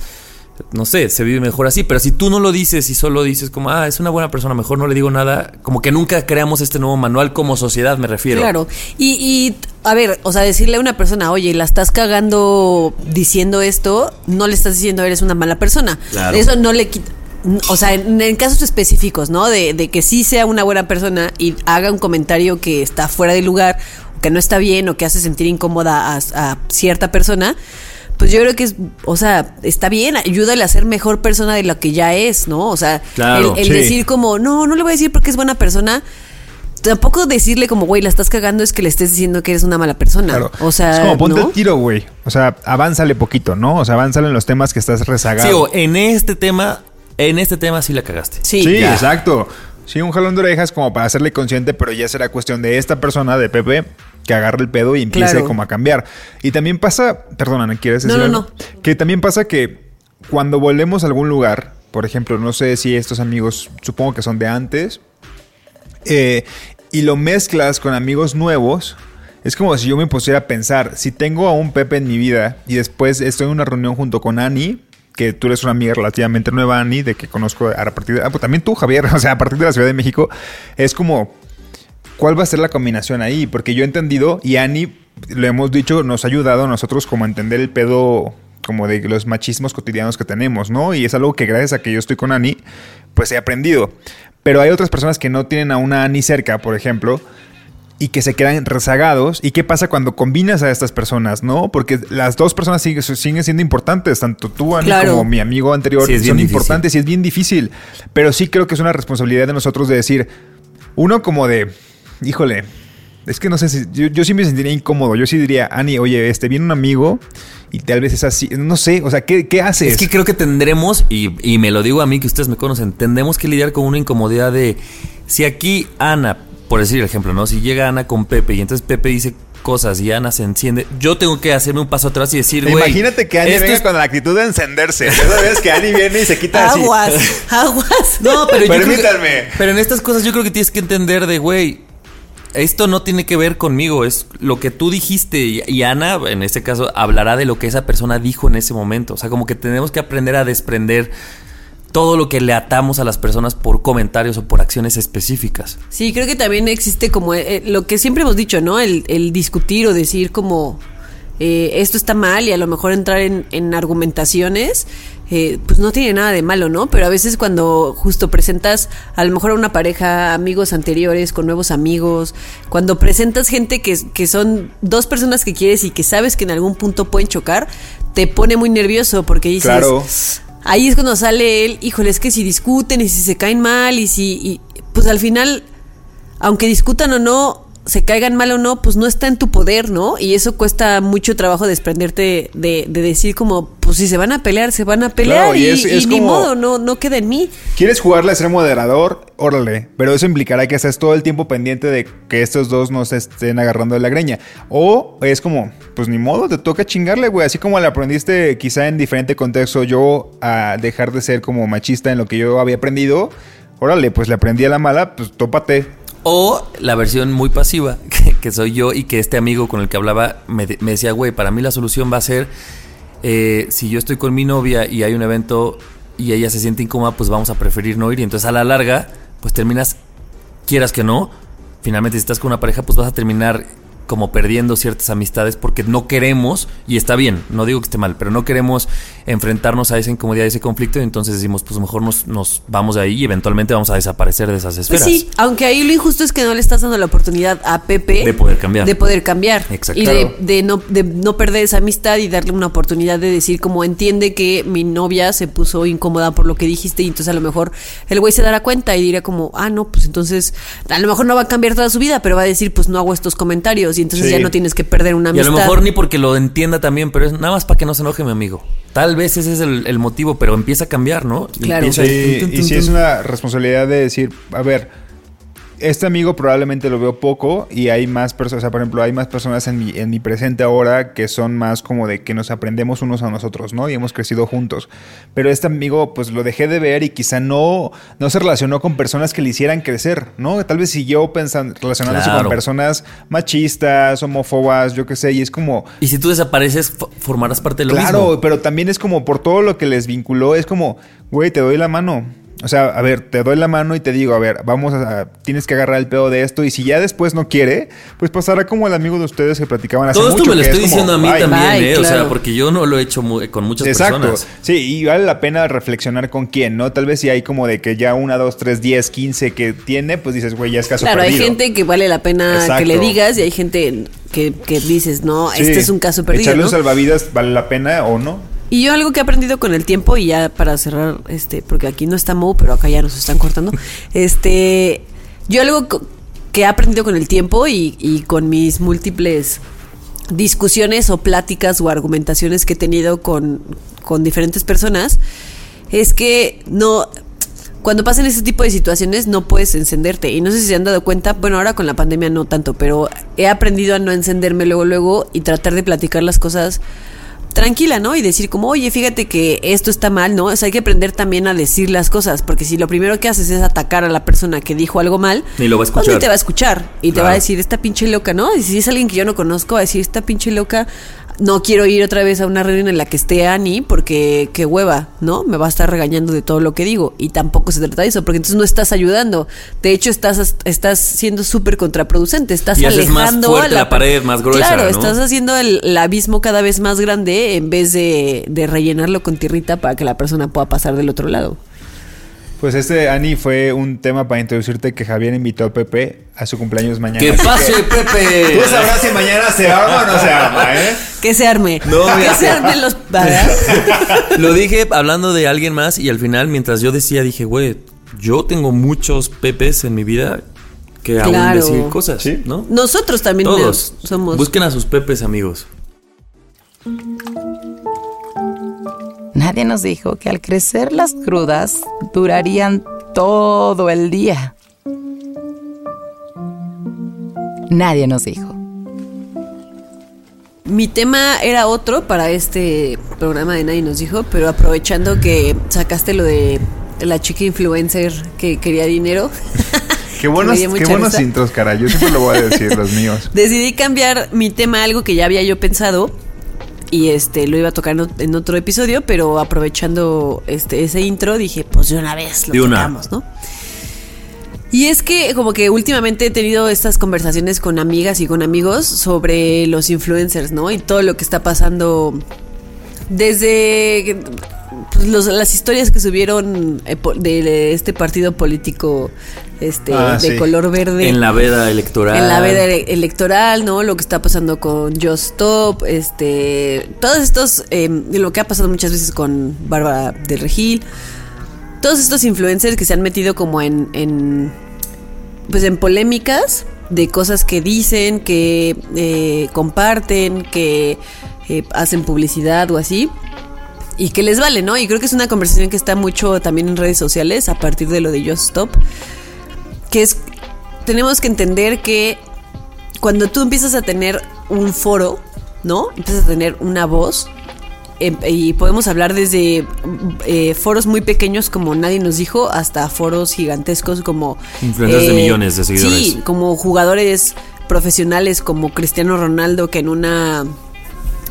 no sé, se vive mejor así. Pero si tú no lo dices y solo dices como, ah, es una buena persona, mejor no le digo nada, como que nunca creamos este nuevo manual como sociedad, me refiero. Claro. Y, y, a ver, o sea, decirle a una persona, oye, la estás cagando diciendo esto, no le estás diciendo eres una mala persona. Claro. Eso no le quita. O sea, en, en casos específicos, ¿no? De, de que sí sea una buena persona y haga un comentario que está fuera de lugar, que no está bien o que hace sentir incómoda a, a cierta persona, pues yo creo que es, o sea, está bien, ayúdale a ser mejor persona de lo que ya es, ¿no? O sea, Claro, el, el sí. decir como, no, no le voy a decir porque es buena persona. Tampoco decirle como, güey, la estás cagando es que le estés diciendo que eres una mala persona. Claro. O sea, es como ponte ¿no? el tiro, güey. O sea, avánzale poquito, ¿no? O sea, avánzale en los temas que estás rezagado. Sí, o en este tema, en este tema sí la cagaste. Sí. Sí, exacto. Sí, un jalón de orejas como para hacerle consciente, pero ya será cuestión de esta persona, de Pepe, que agarre el pedo y empiece Claro. como a cambiar. Y también pasa, perdona, ¿no quieres No, decir no, algo? Que también pasa que cuando volvemos a algún lugar, por ejemplo, no sé si estos amigos, supongo que son de antes, eh, y lo mezclas con amigos nuevos, es como si yo me pusiera a pensar, si tengo a un Pepe en mi vida y después estoy en una reunión junto con Ani, que tú eres una amiga relativamente nueva, Ani, de que conozco a partir de... Ah, pues también tú, Javier, o sea, a partir de la Ciudad de México, es como, ¿cuál va a ser la combinación ahí? Porque yo he entendido, y Ani, lo hemos dicho, nos ha ayudado a nosotros como a entender el pedo como de los machismos cotidianos que tenemos, ¿no? Y es algo que gracias a que yo estoy con Ani, pues he aprendido. Pero hay otras personas que no tienen a una Ani cerca, por ejemplo, y que se quedan rezagados. ¿Y qué pasa cuando combinas a estas personas, no? Porque las dos personas siguen, siguen siendo importantes, tanto tú, Ani, Claro. como mi amigo anterior, Sí, son difícil. importantes y es bien difícil. Pero sí creo que es una responsabilidad de nosotros de decir, uno como de, híjole, es que no sé si, yo, yo sí me sentiría incómodo. Yo sí diría, Ani, oye, este, viene un amigo y tal vez es así, no sé, o sea, ¿qué, qué haces? Es que creo que tendremos, y, y me lo digo a mí que ustedes me conocen, tendremos que lidiar con una incomodidad de si aquí Ana, por decir el ejemplo, ¿no? Si llega Ana con Pepe y entonces Pepe dice cosas y Ana se enciende, yo tengo que hacerme un paso atrás y decir, güey. Imagínate que Ani esto venga es- con la actitud de encenderse. Esa vez que Ani viene y se quita así. Aguas, aguas. No, pero yo creo que- Permítanme. pero en estas cosas yo creo que tienes que entender de, güey, esto no tiene que ver conmigo, es lo que tú dijiste y, Ana, en este caso, hablará de lo que esa persona dijo en ese momento. O sea, como que tenemos que aprender a desprender todo lo que le atamos a las personas por comentarios o por acciones específicas. Sí, creo que también existe como eh, lo que siempre hemos dicho, ¿no? El, el discutir o decir como eh, esto está mal y a lo mejor entrar en, en argumentaciones, eh, pues no tiene nada de malo, ¿no? Pero a veces cuando justo presentas a lo mejor a una pareja, amigos anteriores, con nuevos amigos, cuando presentas gente que, que son dos personas que quieres y que sabes que en algún punto pueden chocar, te pone muy nervioso porque dices... Claro. Ahí es cuando sale él, híjole, es que si discuten y si se caen mal y si, y, pues al final, aunque discutan o no, se caigan mal o no, pues no está en tu poder, ¿no? Y eso cuesta mucho trabajo desprenderte de, de decir como, pues si se van a pelear, se van a pelear Claro, y y, es- es y ni modo, no, no queda en mí. ¿Quieres jugarle a ser moderador? Órale. Pero eso implicará que estés todo el tiempo pendiente de que estos dos no se estén agarrando de la greña. O es como, pues ni modo, te toca chingarle, güey. Así como le aprendiste quizá en diferente contexto yo a dejar de ser como machista en lo que yo había aprendido. Órale, pues le aprendí a la mala, pues tópate. O la versión muy pasiva, que, soy yo y que este amigo con el que hablaba me decía, güey, para mí la solución va a ser, eh, si yo estoy con mi novia y hay un evento y ella se siente incómoda, pues vamos a preferir no ir. Y entonces a la larga, pues terminas, quieras que no, finalmente si estás con una pareja, pues vas a terminar como perdiendo ciertas amistades porque no queremos, y está bien, no digo que esté mal, pero no queremos enfrentarnos a esa incomodidad, a ese conflicto, y entonces decimos, pues mejor nos, nos vamos de ahí y eventualmente vamos a desaparecer de esas Pues esferas. sí, aunque ahí lo injusto es que no le estás dando la oportunidad a Pepe De poder cambiar. De poder cambiar. Exacto. Y de, de no, de no perder esa amistad y darle una oportunidad de decir como entiende que mi novia se puso incómoda por lo que dijiste y entonces a lo mejor el güey se dará cuenta y dirá como, ah, no, pues entonces a lo mejor no va a cambiar toda su vida, pero va a decir, pues no hago estos comentarios. Y y entonces Sí. ya no tienes que perder una Y a amistad. lo mejor ni porque lo entienda también, pero es nada más para que no se enoje mi amigo. Tal vez ese es el, el motivo, pero empieza a cambiar, ¿no? Y Claro. Sí, y tun, si es una responsabilidad de decir, a ver, este amigo probablemente lo veo poco y hay más personas, o sea, por ejemplo, hay más personas en mi, en mi presente ahora que son más como de que nos aprendemos unos a nosotros, ¿no? Y hemos crecido juntos. Pero este amigo, pues lo dejé de ver y quizá no, no se relacionó con personas que le hicieran crecer, ¿no? Tal vez siguió pensando, relacionándose Claro. con personas machistas, homófobas, yo qué sé, y es como... Y si tú desapareces, fo- formarás parte de lo Claro, mismo. pero también es como por todo lo que les vinculó, es como, güey, te doy la mano. O sea, a ver, te doy la mano y te digo, a ver, vamos a, tienes que agarrar el pedo de esto. Y si ya después no quiere, pues pasará como el amigo de ustedes que platicaban hace Todo esto mucho, me lo es estoy como, diciendo a mí bye. también, Bye, ¿eh? O sea, porque yo no lo he hecho con muchas Exacto. personas. Sí, y vale la pena reflexionar con quién, ¿no? Tal vez si hay como de que ya una, dos, tres, diez, quince que tiene, pues dices, güey, ya es caso Claro, hay perdido. gente que vale la pena Exacto. que le digas y hay gente que, que dices, no, Sí. este es un caso perdido. Echarle ¿no? un salvavidas vale la pena o no. Y yo algo que he aprendido con el tiempo, y ya para cerrar, este, porque aquí no está Mo, pero acá ya nos están cortando. Este, yo algo que he aprendido con el tiempo y, y con mis múltiples discusiones o pláticas o argumentaciones que he tenido con, con diferentes personas, es que no. Cuando pasan ese tipo de situaciones no puedes encenderte. Y no sé si se han dado cuenta, bueno, ahora con la pandemia no tanto, pero he aprendido a no encenderme luego, luego y tratar de platicar las cosas tranquila, ¿no? Y decir como, oye, fíjate que esto está mal, ¿no? O sea, hay que aprender también a decir las cosas, porque si lo primero que haces es atacar a la persona que dijo algo mal, Ni lo va a pues te va a escuchar y te va a decir, esta pinche loca, ¿no? Y si es alguien que yo no conozco, va a decir, esta pinche loca, no quiero ir otra vez a una reunión en la que esté Ani, porque qué hueva, ¿no? Me va a estar regañando de todo lo que digo. Y tampoco se trata de eso, porque entonces no estás ayudando. De hecho, estás, estás siendo súper contraproducente, estás Y más alejando fuerte a la pared, más gruesa, Claro, ¿no? estás haciendo el, el abismo cada vez más grande en vez de, de rellenarlo con tierrita para que la persona pueda pasar del otro lado. Pues este, Ani, fue un tema para introducirte que Javier invitó a Pepe a su cumpleaños mañana. ¡Que pase, que Pepe! Tú sabrás si mañana se arma o no se arma, ¿eh? Que se arme. No, que mira. se armen los. Lo dije hablando de alguien más y al final, mientras yo decía, dije, güey, yo tengo muchos pepes en mi vida que aún Claro. decir cosas, Sí. ¿no? Nosotros también Todos. somos. Busquen a sus pepes, amigos. Nadie nos dijo que al crecer las crudas durarían todo el día. Nadie nos dijo. Mi tema era otro para este programa de Nadie nos dijo, pero aprovechando que sacaste lo de la chica influencer que quería dinero. Qué buenos, qué buenos intros, cara. Yo siempre lo voy a decir, los míos. Decidí cambiar mi tema a algo que ya había yo pensado y este lo iba a tocar en ot- en otro episodio, pero aprovechando este ese intro dije, pues de una vez lo tocamos, ¿no? Y es que como que últimamente he tenido estas conversaciones con amigas y con amigos sobre los influencers, ¿no? Y todo lo que está pasando desde pues, los- las historias que subieron eh, de este partido político este Ah, de sí. color verde En la veda electoral. en la veda ele- electoral, ¿no? Lo que está pasando con Just Stop, este, todos estos, eh, lo que ha pasado muchas veces con Bárbara del Regil, todos estos influencers que se han metido como en, en pues en polémicas de cosas que dicen, que eh, comparten, que eh, hacen publicidad o así. Y que les vale, ¿no? Y creo que es una conversación que está mucho también en redes sociales a partir de lo de Just Stop. Que es, tenemos que entender que cuando tú empiezas a tener un foro, ¿no? Empiezas a tener una voz. em- y podemos hablar desde eh, foros muy pequeños como nadie nos dijo hasta foros gigantescos como eh, Influencers de millones de seguidores. Sí, como jugadores profesionales como Cristiano Ronaldo que en una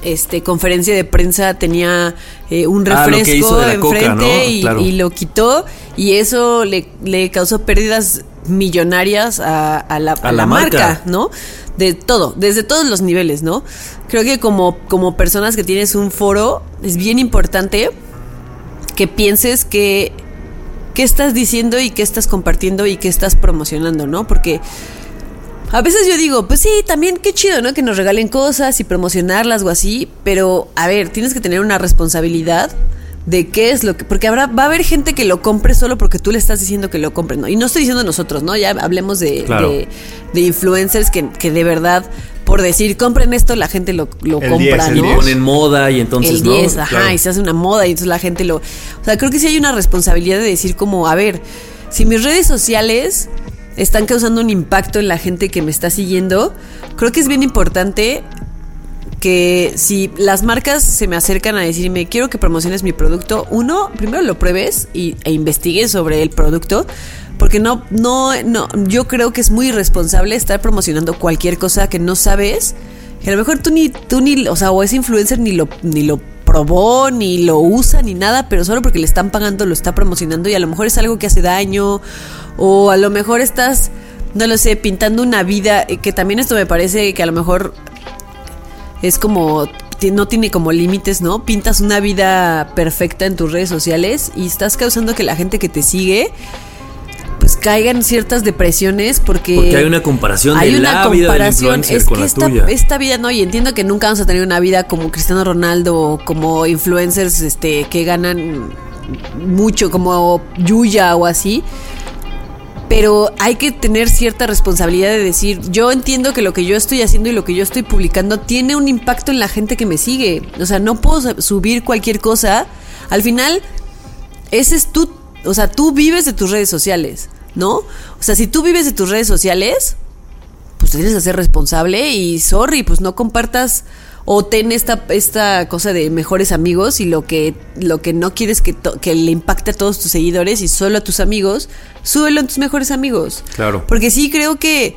este conferencia de prensa tenía eh, un Ah, refresco Coca, enfrente ¿no? y, Claro. y lo quitó y eso le, le causó pérdidas millonarias a, a la, a la la marca, marca. ¿no? De todo, desde todos los niveles, ¿no? Creo que como, como personas que tienes un foro es bien importante que pienses que qué estás diciendo y qué estás compartiendo y qué estás promocionando, ¿no? Porque a veces yo digo, pues sí, también qué chido, ¿no? Que nos regalen cosas y promocionarlas o así, pero a ver, tienes que tener una responsabilidad de qué es lo que... Porque habrá, va a haber gente que lo compre solo porque tú le estás diciendo que lo compre, ¿no? Y no estoy diciendo nosotros, ¿no? Ya hablemos de, Claro. de, de influencers que, que de verdad por decir, compren esto, la gente lo, lo El compra, 10, el Y ¿no? 10. ponen moda y entonces. el ¿no? 10, ajá, Claro. y se hace una moda y entonces la gente lo... O sea, creo que sí hay una responsabilidad de decir como, a ver, si mis redes sociales están causando un impacto en la gente que me está siguiendo, creo que es bien importante que si las marcas se me acercan a decirme quiero que promociones mi producto, uno, primero lo pruebes y, e investigues sobre el producto, porque no, no, no, yo creo que es muy irresponsable estar promocionando cualquier cosa que no sabes, que a lo mejor tú ni, tú ni, o sea, o ese influencer ni lo, ni lo probó, ni lo usa, ni nada, pero solo porque le están pagando lo está promocionando y a lo mejor es algo que hace daño, o a lo mejor estás, no lo sé, pintando una vida, eh, que también esto me parece que a lo mejor es como no tiene como límites, ¿no? Pintas una vida perfecta en tus redes sociales y estás causando que la gente que te sigue pues caiga en ciertas depresiones porque Porque hay una comparación hay de una la vida del comparación influencer es con que la esta, tuya. esta vida no y entiendo que nunca vamos a tener una vida como Cristiano Ronaldo o como influencers este que ganan mucho como Yuya o así pero hay que tener cierta responsabilidad de decir, yo entiendo que lo que yo estoy haciendo y lo que yo estoy publicando tiene un impacto en la gente que me sigue. O sea, no puedo sub- subir cualquier cosa. Al final, ese es tú, o sea, tú vives de tus redes sociales, ¿no? O sea, si tú vives de tus redes sociales, pues tienes que ser responsable y sorry, pues no compartas o ten esta, esta cosa de mejores amigos y lo que, lo que no quieres que, que le impacte a todos tus seguidores y solo a tus amigos, súbelo en tus mejores amigos. Claro. Porque sí creo que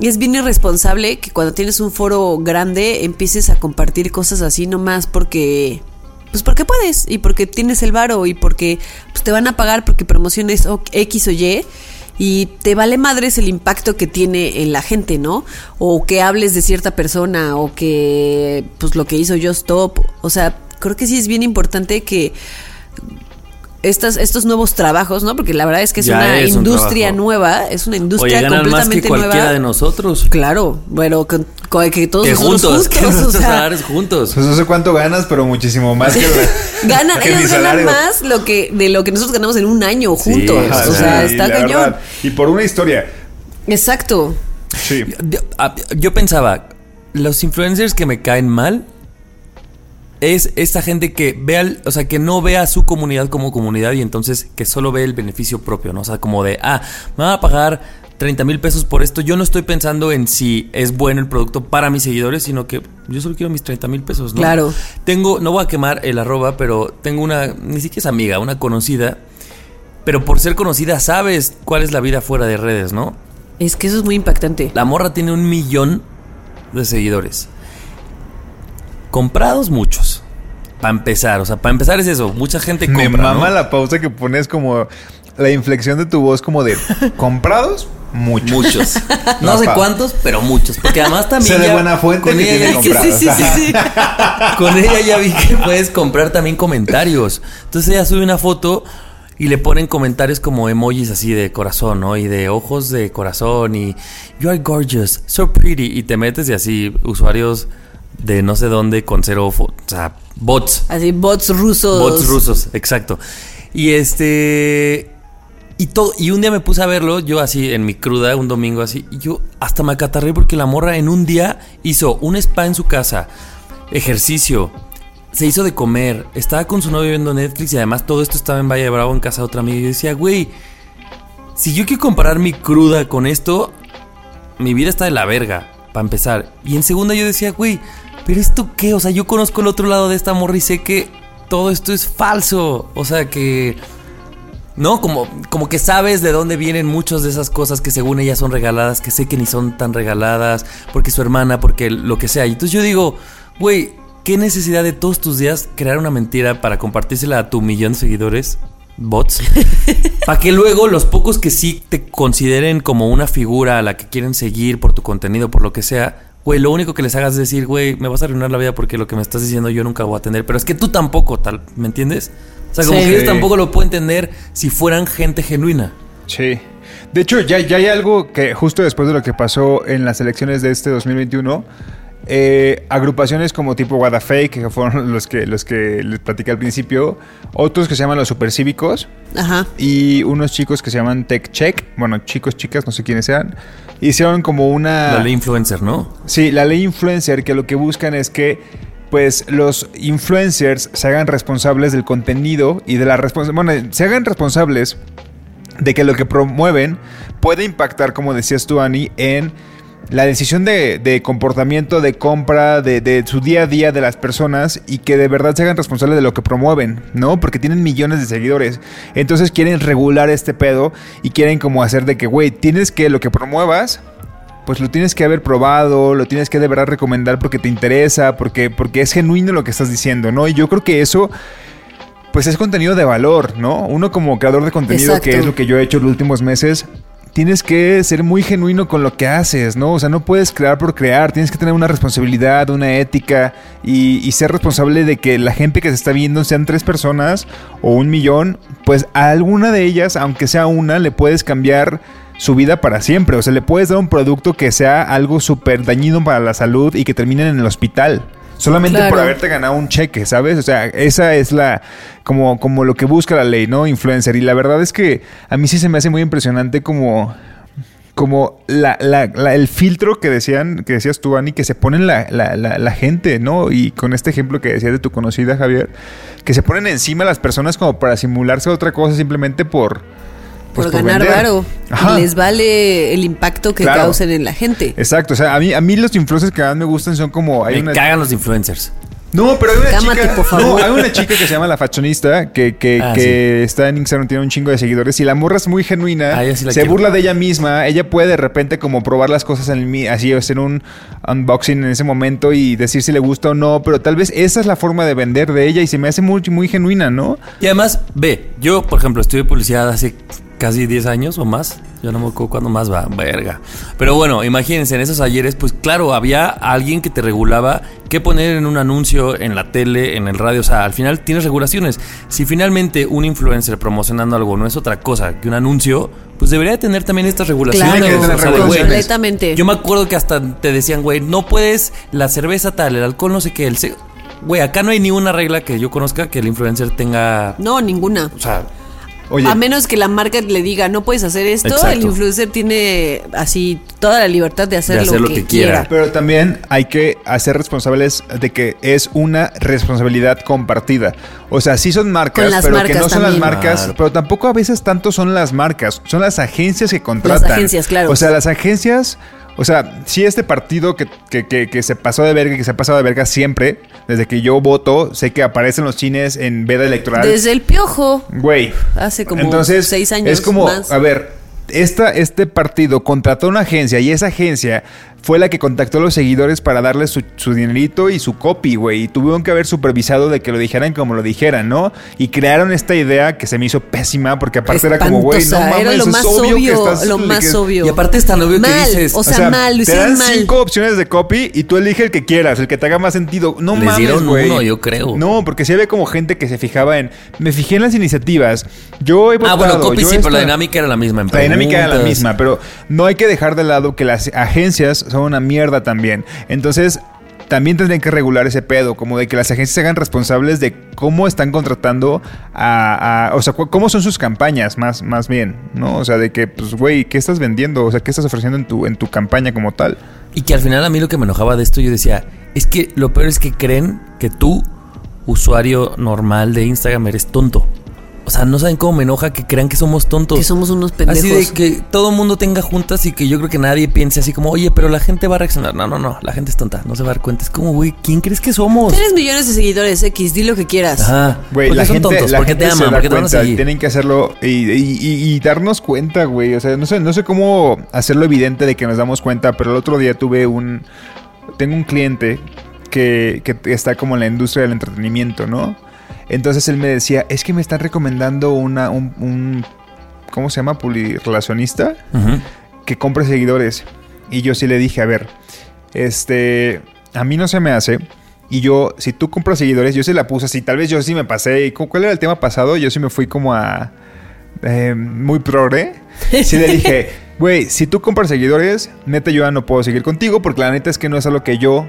es bien irresponsable que cuando tienes un foro grande empieces a compartir cosas así nomás porque... Pues porque puedes y porque tienes el varo y porque pues, te van a pagar porque promociones X o Y y te vale madres el impacto que tiene en la gente, ¿no? O que hables de cierta persona o que pues lo que hizo Yo Stop, o sea, creo que sí es bien importante que estas, estos nuevos trabajos, ¿no? Porque la verdad es que es Ya una es industria nueva, es una industria Oye, ganan más que completamente cualquiera nueva. de nosotros. Claro, bueno, con, con que todos Que nosotros juntos, que juntos, o sea, juntos. Pues no sé cuánto ganas, pero muchísimo más que, ganan, que ellos ganan más lo que, de lo que nosotros ganamos en un año juntos. O sea, sí, está cañón. verdad. Y por una historia. Exacto. Sí. Yo, yo pensaba, los influencers que me caen mal es esta gente que ve al- o sea, que no ve a su comunidad como comunidad y entonces que solo ve el beneficio propio, ¿no? O sea, como de, ah, me van a pagar 30 mil pesos por esto. Yo no estoy pensando en si es bueno el producto para mis seguidores, sino que yo solo quiero mis 30 mil pesos, ¿no? Claro. Tengo, no voy a quemar el arroba, pero tengo una, ni siquiera es amiga, una conocida. Pero por ser conocida sabes cuál es la vida fuera de redes, ¿no? Es que eso es muy impactante. La morra tiene un millón de seguidores. Comprados muchos. Para empezar, o sea, para empezar es eso. Mucha gente Me compra. mama ¿no? la pausa que pones como la inflexión de tu voz como de comprados, muchos. Muchos. No No, sé cuántos, pero muchos. Porque además también. Sé de buena fuente con que ella tiene sí, sí, sí. Con ella ya vi que puedes comprar también comentarios. Entonces ella sube una foto y le ponen comentarios como emojis así de corazón, ¿no? Y de ojos de corazón y you are gorgeous, so pretty. Y te metes y así usuarios de no sé dónde con cero, o sea, bots. Así, bots rusos. Bots rusos, exacto. Y este. Y, todo, y un día me puse a verlo, yo así en mi cruda, un domingo así, y yo hasta me acatarré porque la morra en un día hizo un spa en su casa, ejercicio, se hizo de comer, estaba con su novio viendo Netflix y además todo esto estaba en Valle de Bravo en casa de otra amiga. Y yo decía, güey, si yo quiero comparar mi cruda con esto, mi vida está de la verga, para empezar. Y en segunda yo decía, güey, pero esto qué? O sea, yo conozco el otro lado de esta morra y sé que todo esto es falso. O sea, que... ¿No? Como, como que sabes de dónde vienen muchas de esas cosas que según ella son regaladas, que sé que ni son tan regaladas, porque su hermana, porque lo que sea. Y entonces yo digo, güey, ¿qué necesidad de todos tus días crear una mentira para compartírsela a tu millón de seguidores? Bots. para que luego los pocos que sí te consideren como una figura a la que quieren seguir por tu contenido, por lo que sea, güey, lo único que les hagas es decir, güey, me vas a arruinar la vida porque lo que me estás diciendo yo nunca voy a tener. Pero es que tú tampoco, tal, ¿me entiendes? O sea, como Sí. que ellos tampoco lo pueden entender si fueran gente genuina. Sí. De hecho, ya, ya hay algo que justo después de lo que pasó en las elecciones de este 2021, eh, agrupaciones como tipo Guadafake, que fueron los que, los que les platicé al principio, otros que se llaman los supercívicos Ajá. y unos chicos que se llaman Tech Check, bueno, chicos, chicas, no sé quiénes sean, hicieron como una... La ley influencer, ¿no? Sí, la ley influencer que lo que buscan es que pues los influencers se hagan responsables del contenido y de la responsabilidad, bueno, se hagan responsables de que lo que promueven puede impactar, como decías tú, Ani, en la decisión de, de comportamiento, de compra, de, de su día a día de las personas y que de verdad se hagan responsables de lo que promueven, ¿no? Porque tienen millones de seguidores. Entonces quieren regular este pedo y quieren como hacer de que, güey, tienes que lo que promuevas pues lo tienes que haber probado, lo tienes que de verdad recomendar porque te interesa, porque, porque es genuino lo que estás diciendo, ¿no? Y yo creo que eso, pues es contenido de valor, ¿no? Uno como creador de contenido, Exacto. que es lo que yo he hecho los últimos meses, tienes que ser muy genuino con lo que haces, ¿no? O sea, no puedes crear por crear, tienes que tener una responsabilidad, una ética y, ser responsable de que la gente que se está viendo sean tres personas o un millón, pues a alguna de ellas, aunque sea una, le puedes cambiar su vida para siempre. O sea, le puedes dar un producto que sea algo súper dañino para la salud y que terminen en el hospital. Solamente Claro. por haberte ganado un cheque, ¿sabes? O sea, esa es la como, como lo que busca la ley, ¿no? Influencer. Y la verdad es que a mí sí se me hace muy impresionante como como la, la- la- el filtro que decían, que decías tú, Ani, que se ponen la, la- gente, ¿no? Y con este ejemplo que decías de tu conocida, Javier, que se ponen encima las personas como para simularse otra cosa simplemente por... pues, por ganar vender. varo. Les vale el impacto que Claro. causen en la gente. Exacto, o sea, a mí, a mí los influencers que más me gustan son como... Hay Me una- cagan los influencers. No, pero hay una Cámate, chica. por favor. No, hay una chica que se llama La Fashionista que, que, Ah, que está en Instagram, tiene un chingo de seguidores. Y la morra es muy genuina. Ah, sí se quiero. burla de ella misma. Ella puede de repente como probar las cosas en así hacer un unboxing en ese momento y decir si le gusta o no. Pero tal vez esa es la forma de vender de ella y se me hace muy, muy genuina, ¿no? Y además, ve, yo, por ejemplo, estudié publicidad hace casi 10 años o más. Yo no me acuerdo cuándo más va, verga. Pero bueno, imagínense, en esos ayeres, pues claro, había alguien que te regulaba qué poner en un anuncio, en la tele, en el radio. O sea, al final tienes regulaciones. Si finalmente un influencer promocionando algo no es otra cosa que un anuncio, pues debería tener también estas regulaciones. Claro, O sea, de, güey, regulaciones. completamente. Yo me acuerdo que hasta te decían, güey, no puedes la cerveza tal, el alcohol no sé qué, el Güey, acá no hay ni una regla que yo conozca que el influencer tenga... No, ninguna. O sea, Oye, A menos que la marca le diga, no puedes hacer esto, Exacto. el influencer tiene así toda la libertad de hacer, De hacer lo, lo que, que quiera. quiera. Pero también hay que hacer responsables de que es una responsabilidad compartida. O sea, sí son marcas, las pero que no son también. las marcas, Claro. pero tampoco a veces tanto son las marcas, son las agencias que contratan. agencias, claro. O sea, las agencias, o sea, sí este partido que, que, que- que se pasó de verga, que se ha pasado de verga siempre, desde que yo voto, sé que aparecen los cines en veda electoral. Desde el piojo, Güey. hace como Entonces, seis años Es como, más. a ver, esta, este partido contrató una agencia y esa agencia fue la que contactó a los seguidores para darles su, su dinerito y su copy, güey. Y tuvieron que haber supervisado de que lo dijeran como lo dijeran, ¿no? Y crearon esta idea que se me hizo pésima porque aparte era como, güey, no mames, era lo es más obvio, obvio, que estás... lo que- más obvio. Y aparte es tan obvio que mal, dices, o o sea, sea, mal, lo te hicieron dan mal. cinco opciones de copy y tú elige el que quieras, el que te haga más sentido. No Les mames, dieron güey. uno, yo creo. No, porque sí había como gente que se fijaba en... Me fijé en las iniciativas. Yo he Ah, votado, bueno, copy yo sí, pero la dinámica era la misma. en la dinámica era la misma, pero no hay que dejar de lado que las agencias son una mierda también. Entonces, también tendrían que regular ese pedo, como de que las agencias se hagan responsables de cómo están contratando a, a- o sea, cómo son sus campañas, más, más bien, ¿no? O sea, de que, pues, güey, ¿qué estás vendiendo? O sea, ¿qué estás ofreciendo en tu, en tu campaña como tal? Y que al final a mí lo que me enojaba de esto, yo decía, es que lo peor es que creen que tú, usuario normal de Instagram, eres tonto. O sea, no saben cómo me enoja que crean que somos tontos. Que somos unos pendejos. Así de que todo el mundo tenga juntas y que yo creo que nadie piense así como, oye, pero la gente va a reaccionar. No, no, no, la gente es tonta, no se va a dar cuenta. Es como, güey, ¿quién crees que somos? Tienes millones de seguidores, X, di lo que quieras. Ajá. Güey, ¿Por qué la son gente, tontos? la ¿Por qué gente te aman? da ¿Por qué te van a cuenta, seguir? tienen que hacerlo y, y- y- y darnos cuenta, güey. O sea, no sé, no sé cómo hacerlo evidente de que nos damos cuenta, pero el otro día tuve un... Tengo un cliente que, que está como en la industria del entretenimiento, ¿no? Entonces él me decía, es que me están recomendando una, un, un- ¿cómo se llama? Pulirrelacionista Ujú. que compre seguidores. Y yo sí le dije, a ver, este, a mí no se me hace. Y yo, si tú compras seguidores, yo se la puse así. Tal vez yo sí me pasé. ¿Y cu- ¿Cuál era el tema pasado? Yo sí me fui como a... eh, muy progre. Sí le dije, güey, si tú compras seguidores, neta yo ya no puedo seguir contigo porque la neta es que no es algo que yo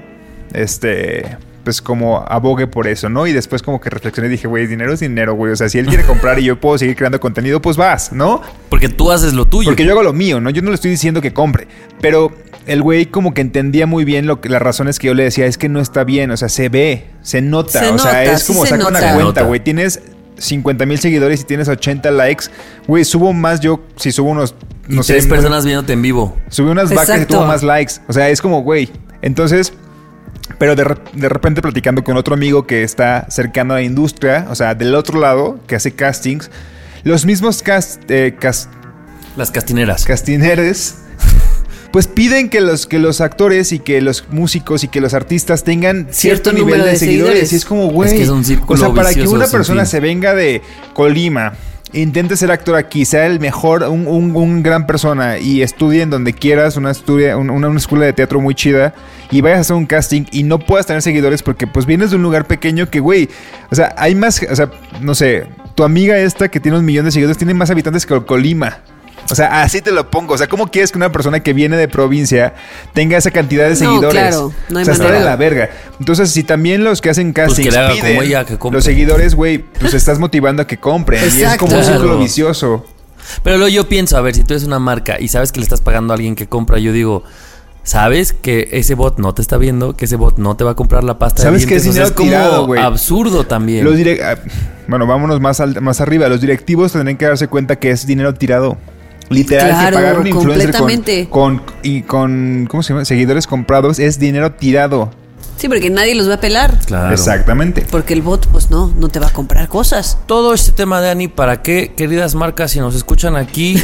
este, pues como abogue por eso, ¿no? Y después como que reflexioné y dije, güey, dinero es dinero, güey. O sea, si él quiere comprar y yo puedo seguir creando contenido, pues vas, ¿no? Porque tú haces lo tuyo. Porque yo hago lo mío, ¿no? Yo no le estoy diciendo que compre. Pero el güey como que entendía muy bien lo que, las razones que yo le decía. Es que no está bien, o sea, se ve, se nota. Se o sea, nota, es como se saca una cuenta, güey. Tienes 50 mil seguidores y tienes 80 likes. Güey, subo más yo si subo unos, Y no sé, tres personas viéndote en vivo. Subí unas vacas y tuvo más likes. O sea, es como, güey. Entonces, pero de, de repente platicando con otro amigo que está cercano a la industria, o sea, del otro lado, que hace castings, los mismos cast, eh, cast- Las castineras. castineres, pues piden que los, que los actores y que los músicos y que los artistas tengan cierto, Cierto nivel de, de seguidores. seguidores. Y es como, güey. Es que es un círculo O sea, para que una persona se venga de Colima, intente ser actor aquí, sea el mejor, un, un- un gran persona y estudie en donde quieras, una, estudia, un- una, escuela de teatro muy chida y vayas a hacer un casting y no puedas tener seguidores porque pues vienes de un lugar pequeño que, güey, o sea, hay más, o sea, no sé, tu amiga esta que tiene un millón de seguidores tiene más habitantes que Colima. O sea, así te lo pongo. O sea, ¿cómo quieres que una persona que viene de provincia tenga esa cantidad de No, seguidores? claro, no hay o sea, está de manera. la verga. Entonces, si también los que hacen que haga piden como ella, que los seguidores, güey, pues estás motivando a que compren. Y es como un círculo vicioso. Pero luego yo pienso, a ver, si tú eres una marca y sabes que le estás pagando a alguien que compra, yo digo, sabes que ese bot no te está viendo, que ese bot no te va a comprar la pasta Sabes de que es dientes, o sea, dinero como tirado, güey. absurdo también. Los ah, bueno, vámonos más, al- más arriba. Los directivos tendrán que darse cuenta que es dinero tirado. Literal, Claro, que pagar un influencer con, con, y con, ¿cómo se llama? Seguidores comprados es dinero tirado. Sí, porque nadie los va a pelar. Claro. Exactamente. Porque el bot, pues no, no te va a comprar cosas. Todo este tema de Ani, ¿para qué, queridas marcas, si nos escuchan aquí,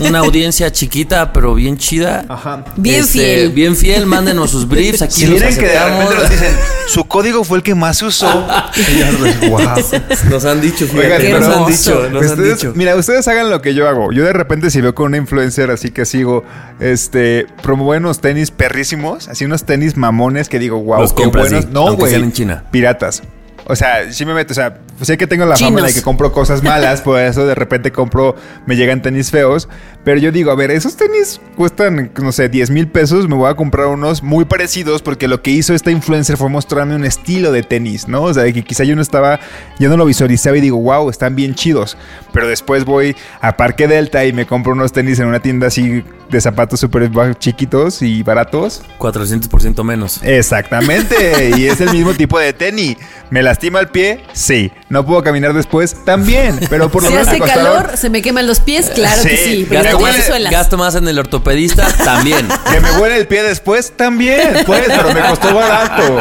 una audiencia chiquita pero bien chida? Ajá. Bien Este, fiel. Bien fiel, mándenos sus briefs, aquí Si los miren que de aceptamos. repente nos dicen, su código fue el que más usó. Ya, pues, wow. Nos han dicho, Oigan, pero- nos han dicho, nos han Ustedes- dicho. Mira, ustedes hagan lo que yo hago. Yo de repente si veo con una influencer así que sigo, este, promueve unos tenis perrísimos, así unos tenis mamones que digo, wow, Los qué compras, buenos. sí, no, güey. en China. Piratas. O sea, sí me meto, o sea, sé que tengo la fama de que compro cosas malas, por eso de repente compro, me llegan tenis feos, pero yo digo, a ver, esos tenis cuestan, no sé, 10 mil pesos, me voy a comprar unos muy parecidos porque lo que hizo esta influencer fue mostrarme un estilo de tenis, ¿no? O sea, de que quizá yo no estaba, yo no lo visualizaba y digo, wow, están bien chidos, pero después voy a Parque Delta y me compro unos tenis en una tienda así de zapatos súper chiquitos y baratos. 400% menos. Exactamente, y es el mismo tipo de tenis. ¿Me lastima el pie? Sí. ¿No puedo caminar después? También. Pero por lo Si menos hace me costaron- calor, se me queman los pies, claro que Sí, sí. Pero gasto no huele-. Gasto más en el ortopedista, también. Que me huele el pie después también, pues, pero me costó barato.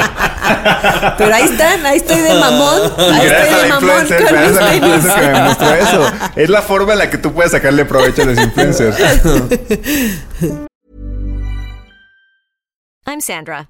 Pero ahí están, ahí estoy de mamón. Ahí Gracias a estoy de mamón influencer, con gracias mis a la influencer que me mostró eso. Es la forma en la que tú puedes sacarle provecho a los influencers. I'm Sandra,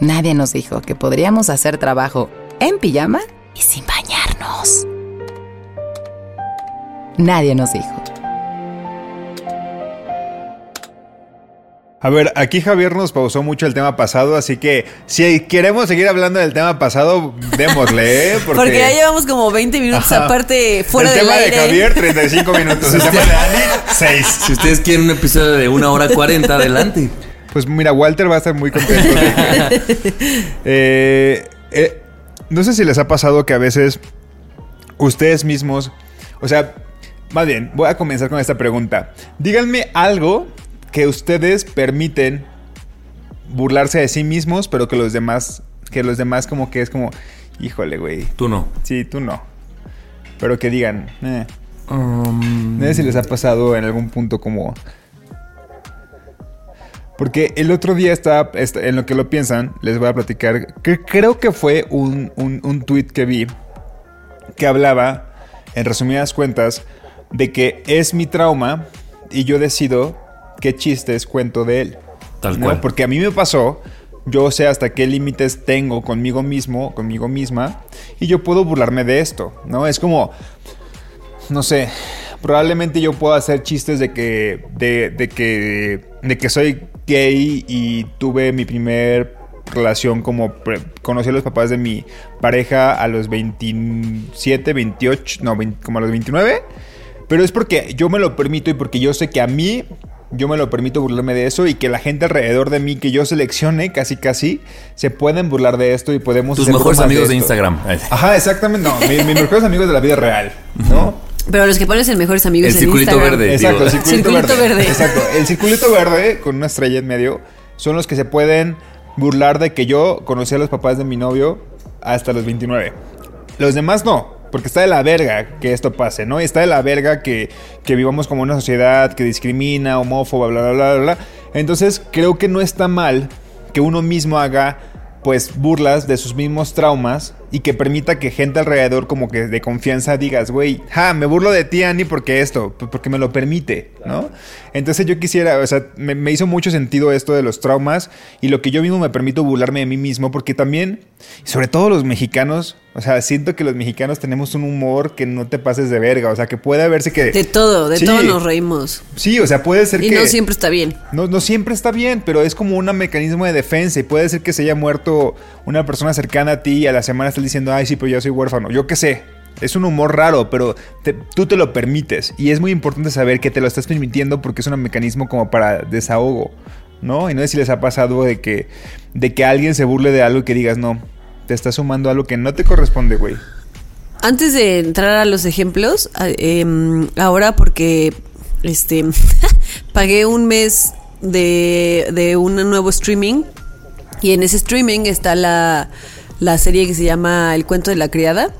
Nadie nos dijo que podríamos hacer trabajo en pijama y sin bañarnos. Nadie nos dijo. A ver, aquí Javier nos pausó mucho el tema pasado, así que si queremos seguir hablando del tema pasado, démosle, ¿eh? Porque ya llevamos como 20 minutos Ajá. aparte fuera el del tema aire. de Javier, 35 minutos. El tema de Ani, 6. Si ustedes quieren un episodio de una hora 40, adelante. Pues mira, Walter va a estar muy contento. de que- Eh, eh, no sé si les ha pasado que a veces ustedes mismos, o sea, más bien, voy a comenzar con esta pregunta. Díganme algo que ustedes permiten burlarse de sí mismos, pero que los demás, que los demás como que es como, híjole, güey. Tú no. Sí, tú no. Pero que digan, eh. Um, No sé si les ha pasado en algún punto como... Porque el otro día estaba, est- en lo que lo piensan, les voy a platicar, que creo que fue un, un, un tweet que vi que hablaba, en resumidas cuentas, de que es mi trauma y yo decido qué chistes cuento de él. Tal ¿no? cual. Porque a mí me pasó, yo sé hasta qué límites tengo conmigo mismo, conmigo misma, y yo puedo burlarme de esto, ¿no? Es como, no sé, probablemente yo puedo hacer chistes de que, de, de que, de que soy gay y tuve mi primer relación como pre- conocí a los papás de mi pareja a los 27, 28, no, 20 como a los 29, pero es porque yo me lo permito y porque yo sé que a mí yo me lo permito burlarme de eso y que la gente alrededor de mí que yo seleccione casi casi se pueden burlar de esto y podemos Tus hacer mejores amigos de. Instagram. Ajá, exactamente. No, mi- mis mejores amigos de la vida real, ¿no? Pero los que pones en mejores amigos El en circulito Instagram. verde. Exacto, el circulito, Circulito verde. verde. Exacto. El circulito verde con una estrella en medio son los que se pueden burlar de que yo conocí a los papás de mi novio hasta los 29. Los demás no. Porque está de la verga que esto pase, ¿no? Y está de la verga que, que vivamos como una sociedad que discrimina, homófoba, bla, bla, bla, bla, bla. Entonces creo que no está mal que uno mismo haga pues burlas de sus mismos traumas y que permita que gente alrededor como que de confianza digas, güey, ja, me burlo de ti, Annie, porque esto, porque me lo permite, ¿no? Entonces yo quisiera, o sea, me, me hizo mucho sentido esto de los traumas y lo que yo mismo me permito burlarme de mí mismo, porque también, sobre todo los mexicanos, o sea, siento que los mexicanos tenemos un humor que no te pases de verga, o sea, que puede verse que... De todo, de Sí. todo nos reímos. Sí, o sea, puede ser Y que... no siempre está bien. No, no siempre está bien, pero es como un mecanismo de defensa y puede ser que se haya muerto una persona cercana a ti y a la semana diciendo, ay, sí, pero yo soy huérfano. Yo qué sé. Es un humor raro, pero tú te lo permites. Y es muy importante saber que te lo estás permitiendo porque es un mecanismo como para desahogo, ¿no? Y no sé si les ha pasado de que, de que alguien se burle de algo y que digas, no, te estás sumando a algo que no te corresponde, güey. Antes de entrar a los ejemplos, em, ahora porque este pagué un mes de, de un nuevo streaming y en ese streaming está la, la serie que se llama El cuento de la criada.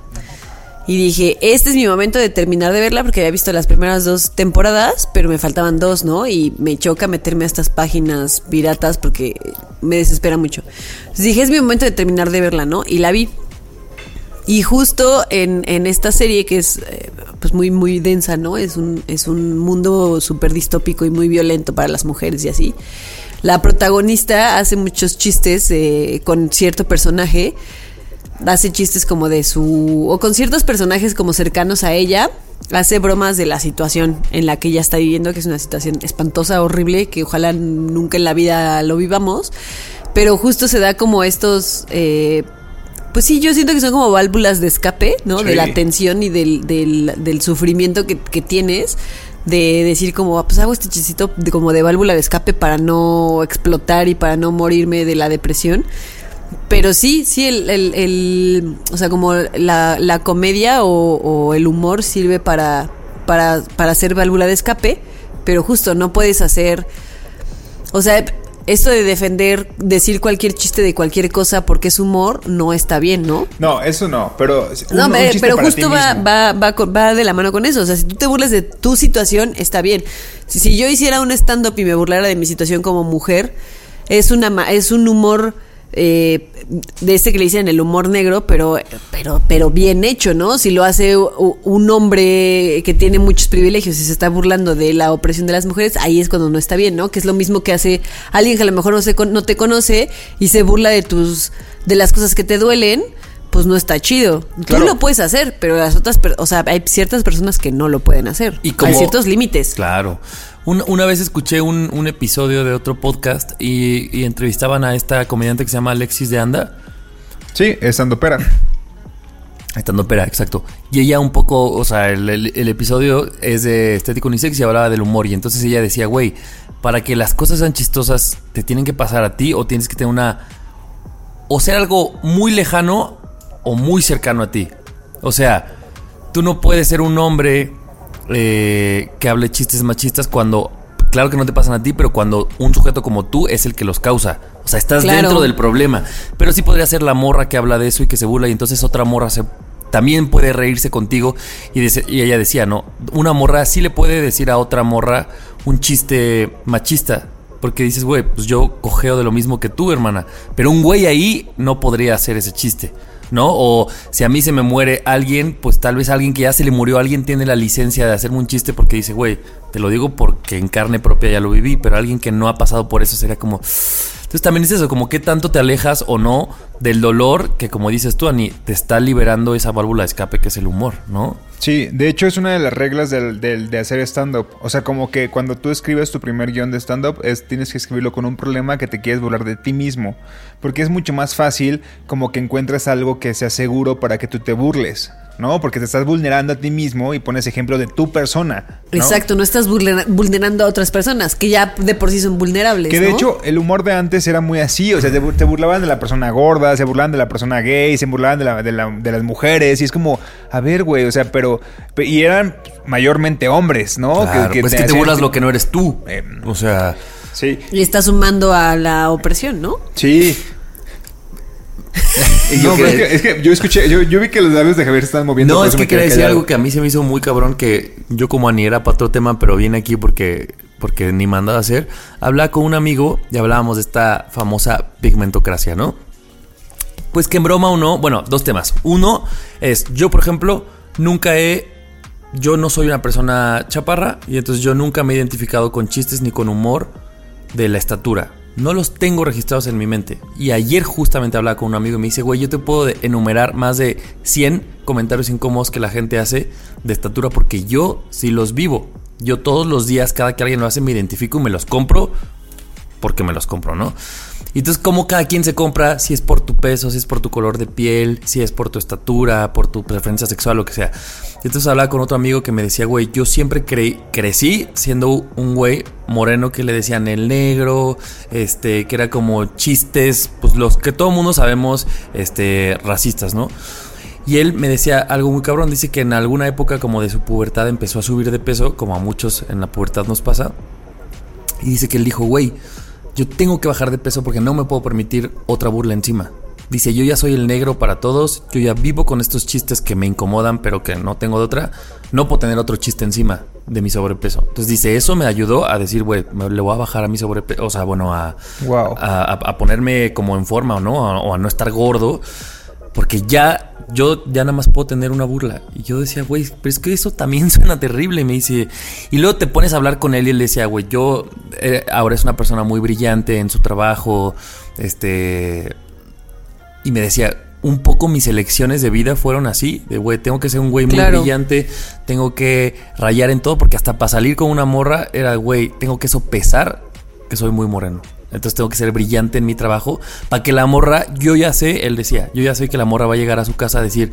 Y dije, este es mi momento de terminar de verla porque había visto las primeras dos temporadas, pero me faltaban dos, ¿no? Y me choca meterme a estas páginas piratas porque me desespera mucho. Entonces dije, es mi momento de terminar de verla, ¿no? Y la vi. Y justo en, en esta serie que es eh, pues muy muy densa, ¿no? Es un, es un mundo súper distópico y muy violento para las mujeres y así. La protagonista hace muchos chistes eh, con cierto personaje. Hace chistes como de su... o con ciertos personajes como cercanos a ella. Hace bromas de la situación en la que ella está viviendo, que es una situación espantosa, horrible, que ojalá nunca en la vida lo vivamos. Pero justo se da como estos... eh, pues sí, yo siento que son como válvulas de escape, ¿no? De la tensión y del, del, del sufrimiento que, que tienes. De decir como, ah, pues hago este chistito de, como de válvula de escape para no explotar y para no morirme de la depresión. Pero sí, sí, el, el- o sea, como la, la comedia o, o el humor sirve para, para, para hacer válvula de escape, pero justo no puedes hacer, o sea, esto de defender, decir cualquier chiste de cualquier cosa porque es humor, no está bien, ¿no? No, eso no, pero... un- No, un chiste pero justo va, va, va, va de la mano con eso. O sea, si tú te burlas de tu situación, está bien. Si, si yo hiciera un stand-up y me burlara de mi situación como mujer, es, una, es un humor eh, de este que le dicen el humor negro, pero, pero, pero bien hecho, ¿no? Si lo hace un hombre que tiene muchos privilegios y se está burlando de la opresión de las mujeres, ahí es cuando no está bien, ¿no? Que es lo mismo que hace alguien que a lo mejor no, se, no te conoce y se burla de tus de las cosas que te duelen. Pues no está chido. Claro. Tú lo puedes hacer, pero las otras, o sea, hay ciertas personas que no lo pueden hacer. Y como- hay ciertos límites. Claro. Un- una vez escuché un, un episodio de otro podcast y, y entrevistaban a esta comediante que se llama Alexis de Anda. Sí, estando pera. Estando opera, exacto. Y ella un poco, o sea, el, el- el episodio es de Estético Unisex y hablaba del humor. Y entonces ella decía, güey, para que las cosas sean chistosas, te tienen que pasar a ti o tienes que tener una... O ser algo muy lejano o muy cercano a ti. O sea, tú no puedes ser un hombre eh, que hable chistes machistas cuando... Claro que no te pasan a ti, pero cuando un sujeto como tú es el que los causa. O sea, estás Claro. dentro del problema. Pero sí podría ser la morra que habla de eso y que se burla y entonces otra morra se también puede reírse contigo y, y ella decía, no, una morra sí le puede decir a otra morra un chiste machista. Porque dices, güey, pues yo cojeo de lo mismo que tú, hermana. Pero un güey ahí no podría hacer ese chiste. ¿No? O si a mí se me muere alguien, pues tal vez alguien que ya se le murió, alguien tiene la licencia de hacerme un chiste porque dice, güey, te lo digo porque en carne propia ya lo viví, pero alguien que no ha pasado por eso sería como... Entonces también es eso, como qué tanto te alejas o no del dolor que como dices tú, Ani, te está liberando esa válvula de escape que es el humor, ¿no? Sí, de hecho es una de las reglas del, del- de hacer stand-up. O sea, como que cuando tú escribes tu primer guion de stand-up, es, tienes que escribirlo con un problema que te quieres burlar de ti mismo. Porque es mucho más fácil como que encuentres algo que sea seguro para que tú te burles. ¿No? Porque te estás vulnerando a ti mismo y pones ejemplo de tu persona. ¿no? Exacto, no estás vulnera- vulnerando a otras personas que ya de por sí son vulnerables. Que de ¿no? hecho el humor de antes era muy así, o sea, te, te burlaban de la persona gorda, se burlaban de la persona gay, se burlaban de, la- de la- de las mujeres, y es como, a ver, güey, o sea, pero, pe- y eran mayormente hombres, ¿no? Claro, pues es que te burlas lo que no eres tú. Eh, O sea, Sí, Y está sumando a la opresión, ¿no? sí. No, pero es, que, es que yo escuché, yo, yo vi que los labios de Javier se están moviendo. No, es que quería decir algo que a mí se me hizo muy cabrón que yo como Ani era para otro tema, pero vine aquí porque, porque ni mandaba a hacer. Hablaba con un amigo y hablábamos de esta famosa pigmentocracia, ¿no? Pues que en broma o no, bueno, dos temas. Uno es, yo por ejemplo, nunca he... Yo no soy una persona chaparra y entonces yo nunca me he identificado con chistes ni con humor de la estatura. No los tengo registrados en mi mente. Y ayer justamente hablaba con un amigo y me dice, güey, yo te puedo enumerar más de 100 comentarios incómodos que la gente hace de estatura porque yo sí los vivo. Yo todos los días, cada que alguien lo hace, me identifico y me los compro porque me los compro, ¿no? Y entonces, como cada quien se compra, si es por tu peso, si es por tu color de piel, si es por tu estatura, por tu preferencia sexual, lo que sea. Entonces hablaba con otro amigo que me decía, güey, yo siempre creí, crecí siendo un güey moreno que le decían el negro, este, que era como chistes, pues los que todo mundo sabemos, este, racistas, ¿no? Y él me decía algo muy cabrón, dice que en alguna época como de su pubertad empezó a subir de peso, como a muchos en la pubertad nos pasa. Y dice que él dijo, güey, yo tengo que bajar de peso porque no me puedo permitir otra burla encima. Dice, yo ya soy el negro para todos, yo ya vivo con estos chistes que me incomodan, pero que no tengo de otra. No puedo tener otro chiste encima de mi sobrepeso. Entonces dice, eso me ayudó a decir, güey, le voy a bajar a mi sobrepeso, o sea, bueno, a, Wow. a, a- a ponerme como en forma o no, o a no estar gordo, porque ya, yo ya nada más puedo tener una burla. Y yo decía, güey, pero es que eso también suena terrible. Y me dice, y luego te pones a hablar con él y él decía, güey, yo eh, ahora es una persona muy brillante en su trabajo, este, y me decía, un poco mis elecciones de vida fueron así, de güey, tengo que ser un güey muy brillante, tengo que rayar en todo, porque hasta para salir con una morra era, güey, tengo que sopesar que soy muy moreno. Entonces tengo que ser brillante en mi trabajo para que la morra, yo ya sé, él decía, yo ya sé que la morra va a llegar a su casa a decir,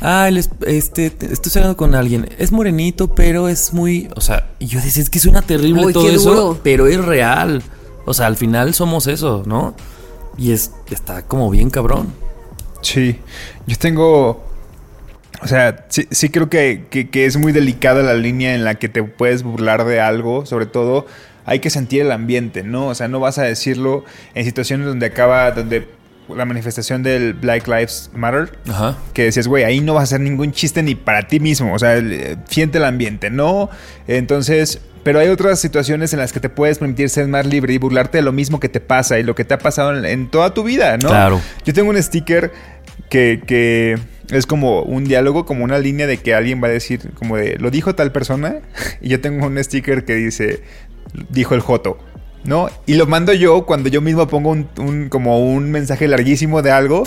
ah, él es- este, te- estoy hablando con alguien, es morenito, pero es muy, o sea, y yo decía, es que suena terrible Uy, todo eso, duro. pero es real. O sea, al final somos eso, ¿no? Y es, está como bien cabrón. Sí, yo tengo... O sea, sí, sí creo que, que- que es muy delicada la línea en la que te puedes burlar de algo, sobre todo hay que sentir el ambiente, ¿no? O sea, no vas a decirlo en situaciones donde acaba, donde la manifestación del Black Lives Matter, Ajá. que decías, güey, ahí no vas a hacer ningún chiste ni para ti mismo, o sea, eh, siente el ambiente, ¿no? Entonces, pero hay otras situaciones en las que te puedes permitir ser más libre y burlarte de lo mismo que te pasa y lo que te ha pasado en, en toda tu vida, ¿no? Claro. Yo tengo un sticker que, que es como un diálogo, como una línea de que alguien va a decir, como de, lo dijo tal persona, y yo tengo un sticker que dice, dijo el Joto. ¿No? Y lo mando yo cuando yo mismo pongo un, un- como un mensaje larguísimo de algo.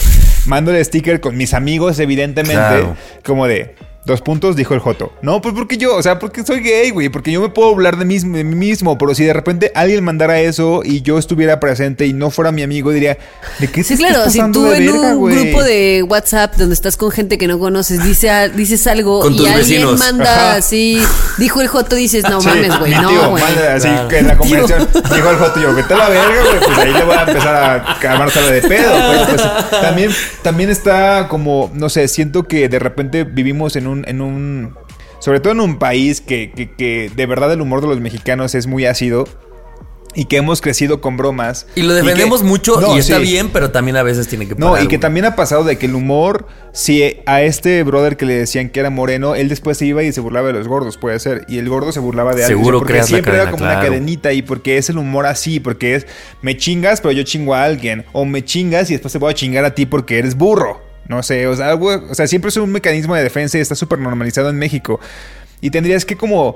Mando el sticker con mis amigos, evidentemente. Claro. Como de dos puntos, dijo el Joto. No, pues porque yo, o sea, porque soy gay, güey. Porque yo me puedo hablar de, mis- de mí mismo. Pero si de repente alguien mandara eso y yo estuviera presente y no fuera mi amigo, diría, ¿de qué Sí, te claro, estás si pasando tú de en verga, un güey? grupo de WhatsApp donde estás con gente que no conoces, dice, a- dices algo Con y alguien vecinos. manda Ajá. así, dijo el Joto, dices, no Sí, mames, güey, no, güey. así Claro. que en la conversación dijo el Joto yo, vete a la verga, güey, pues ahí le voy a empezar a armársela de pedo. Pero pues también, también está como, no sé, siento que de repente vivimos en un, en un, sobre todo en un país que, que, que de verdad el humor de los mexicanos es muy ácido. Y que hemos crecido con bromas. Y lo defendemos que- mucho No, y está sí. bien, pero también a veces tiene que No, parar, y que también ha pasado de que el humor, si a este brother que le decían que era moreno, él después se iba y se burlaba de los gordos, puede ser. Y el gordo se burlaba de alguien. Seguro porque creas la siempre era como una cadenita y porque es el humor así, porque es me chingas, pero yo chingo a alguien. O me chingas y después te voy a chingar a ti porque eres burro. No sé, o sea, algo- o sea, siempre es un mecanismo de defensa y está súper normalizado en México. Y tendrías que como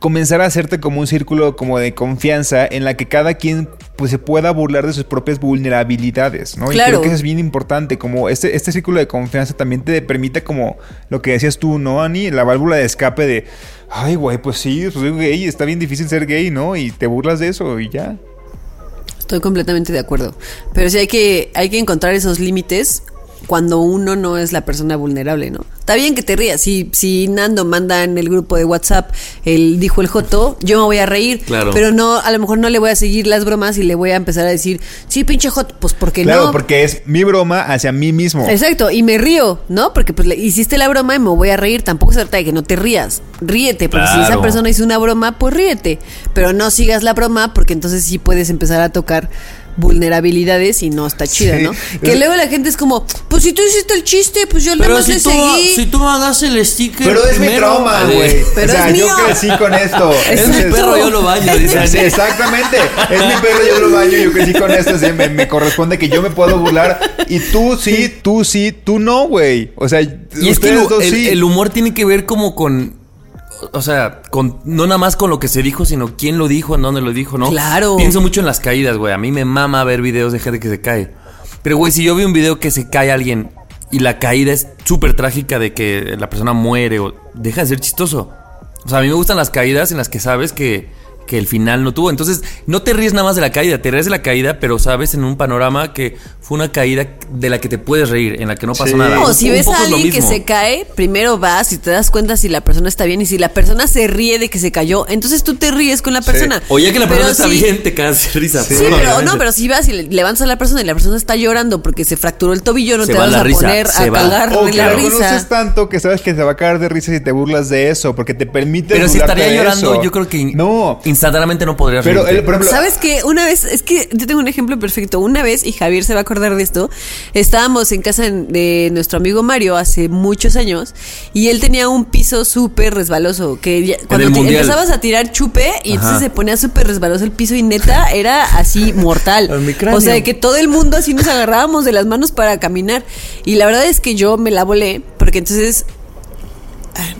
comenzar a hacerte como un círculo como de confianza en la que cada quien pues se pueda burlar de sus propias vulnerabilidades, ¿no? Y Claro. creo que eso es bien importante, como este, este círculo de confianza también te permite como lo que decías tú, ¿no, Ani? La válvula de escape de, ay, güey, pues sí, pues soy gay, está bien difícil ser gay, ¿no? Y te burlas de eso y ya. Estoy completamente de acuerdo. Pero sí hay que, hay que encontrar esos límites cuando uno no es la persona vulnerable, ¿no? Está bien que te rías. Si, si Nando manda en el grupo de WhatsApp, el dijo el Joto, yo me voy a reír. Claro. Pero no, a lo mejor no le voy a seguir las bromas y le voy a empezar a decir, sí, pinche Joto, pues porque Claro, no. porque es mi broma hacia mí mismo. Exacto, y me río, ¿no? Porque pues le hiciste la broma y me voy a reír. Tampoco se trata de que no te rías. Ríete, porque si esa Claro. persona hizo una broma, pues ríete. Pero no sigas la broma, porque entonces sí puedes empezar a tocar vulnerabilidades y no está chida, Sí. ¿no? Que luego la gente es como, pues si tú hiciste el chiste, pues yo nada más si le tú, seguí. si tú mandas el sticker. Pero es mi trauma, güey. Pero o sea, es yo crecí con esto. Es mi perro, yo lo baño. dice. Sí, exactamente. Es mi perro, yo lo baño, yo crecí con esto. así me, me corresponde que yo me puedo burlar. Y tú sí, tú sí, tú no, güey. O sea, Y es que el, dos el- sí. el humor tiene que ver como con. O sea, con, no nada más con lo que se dijo, sino quién lo dijo, en dónde lo dijo, ¿no? Claro. Pienso mucho en las caídas, güey. A mí me mama ver videos de gente que se cae. Pero, güey, si yo veo un video que se cae alguien y la caída es súper trágica de que la persona muere o deja de ser chistoso. O sea, a mí me gustan las caídas en las que sabes que, que el final no tuvo. Entonces, no te ríes nada más de la caída, te ríes de la caída, pero sabes en un panorama que fue una caída de la que te puedes reír, en la que no pasó Sí. nada. No, si un ves a alguien que se cae, primero vas y te das cuenta si la persona está bien y si la persona se ríe de que se cayó, entonces tú te ríes con la persona. O ya que la Pero persona está si- bien, te cagas de risa. Sí, pero no, pero si vas y le- levantas a la persona y la persona está llorando porque se fracturó el tobillo, no Se te va vas la a risa, poner se a va. cagar de la lo conoces risa. tanto que sabes que te va a caer de risa si te burlas de eso, porque te permite. Pero si estaría llorando, eso. yo creo que No. Instantáneamente no podrías Pero, el, por ejemplo. ¿Sabes qué? Una vez, es que yo tengo un ejemplo perfecto. Una vez, y Javier se va a acordar de esto, estábamos en casa de nuestro amigo Mario hace muchos años y él tenía un piso súper resbaloso. Que ya- cuando el te mundial. empezabas a tirar chupe y entonces se ponía súper resbaloso el piso y neta era así mortal. O sea, de que todo el mundo así nos agarrábamos de las manos para caminar. Y la verdad es que yo me la volé porque entonces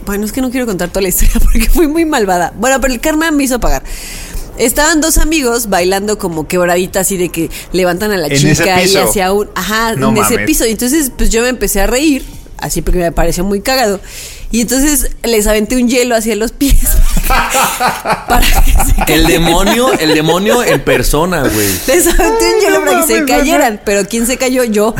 Bueno, es que no quiero contar toda la historia porque fui muy malvada. Bueno, pero el karma me hizo pagar. Estaban dos amigos bailando como quebradita así de que levantan a la chica y hacia un... Ajá, No en ese piso. Y entonces pues yo me empecé a reír, así porque me pareció muy cagado. Y entonces les aventé un hielo hacia los pies. para que se El demonio, el demonio en persona, güey. les aventé un hielo no para que se mames, cayeran. Pero ¿quién se cayó? Yo.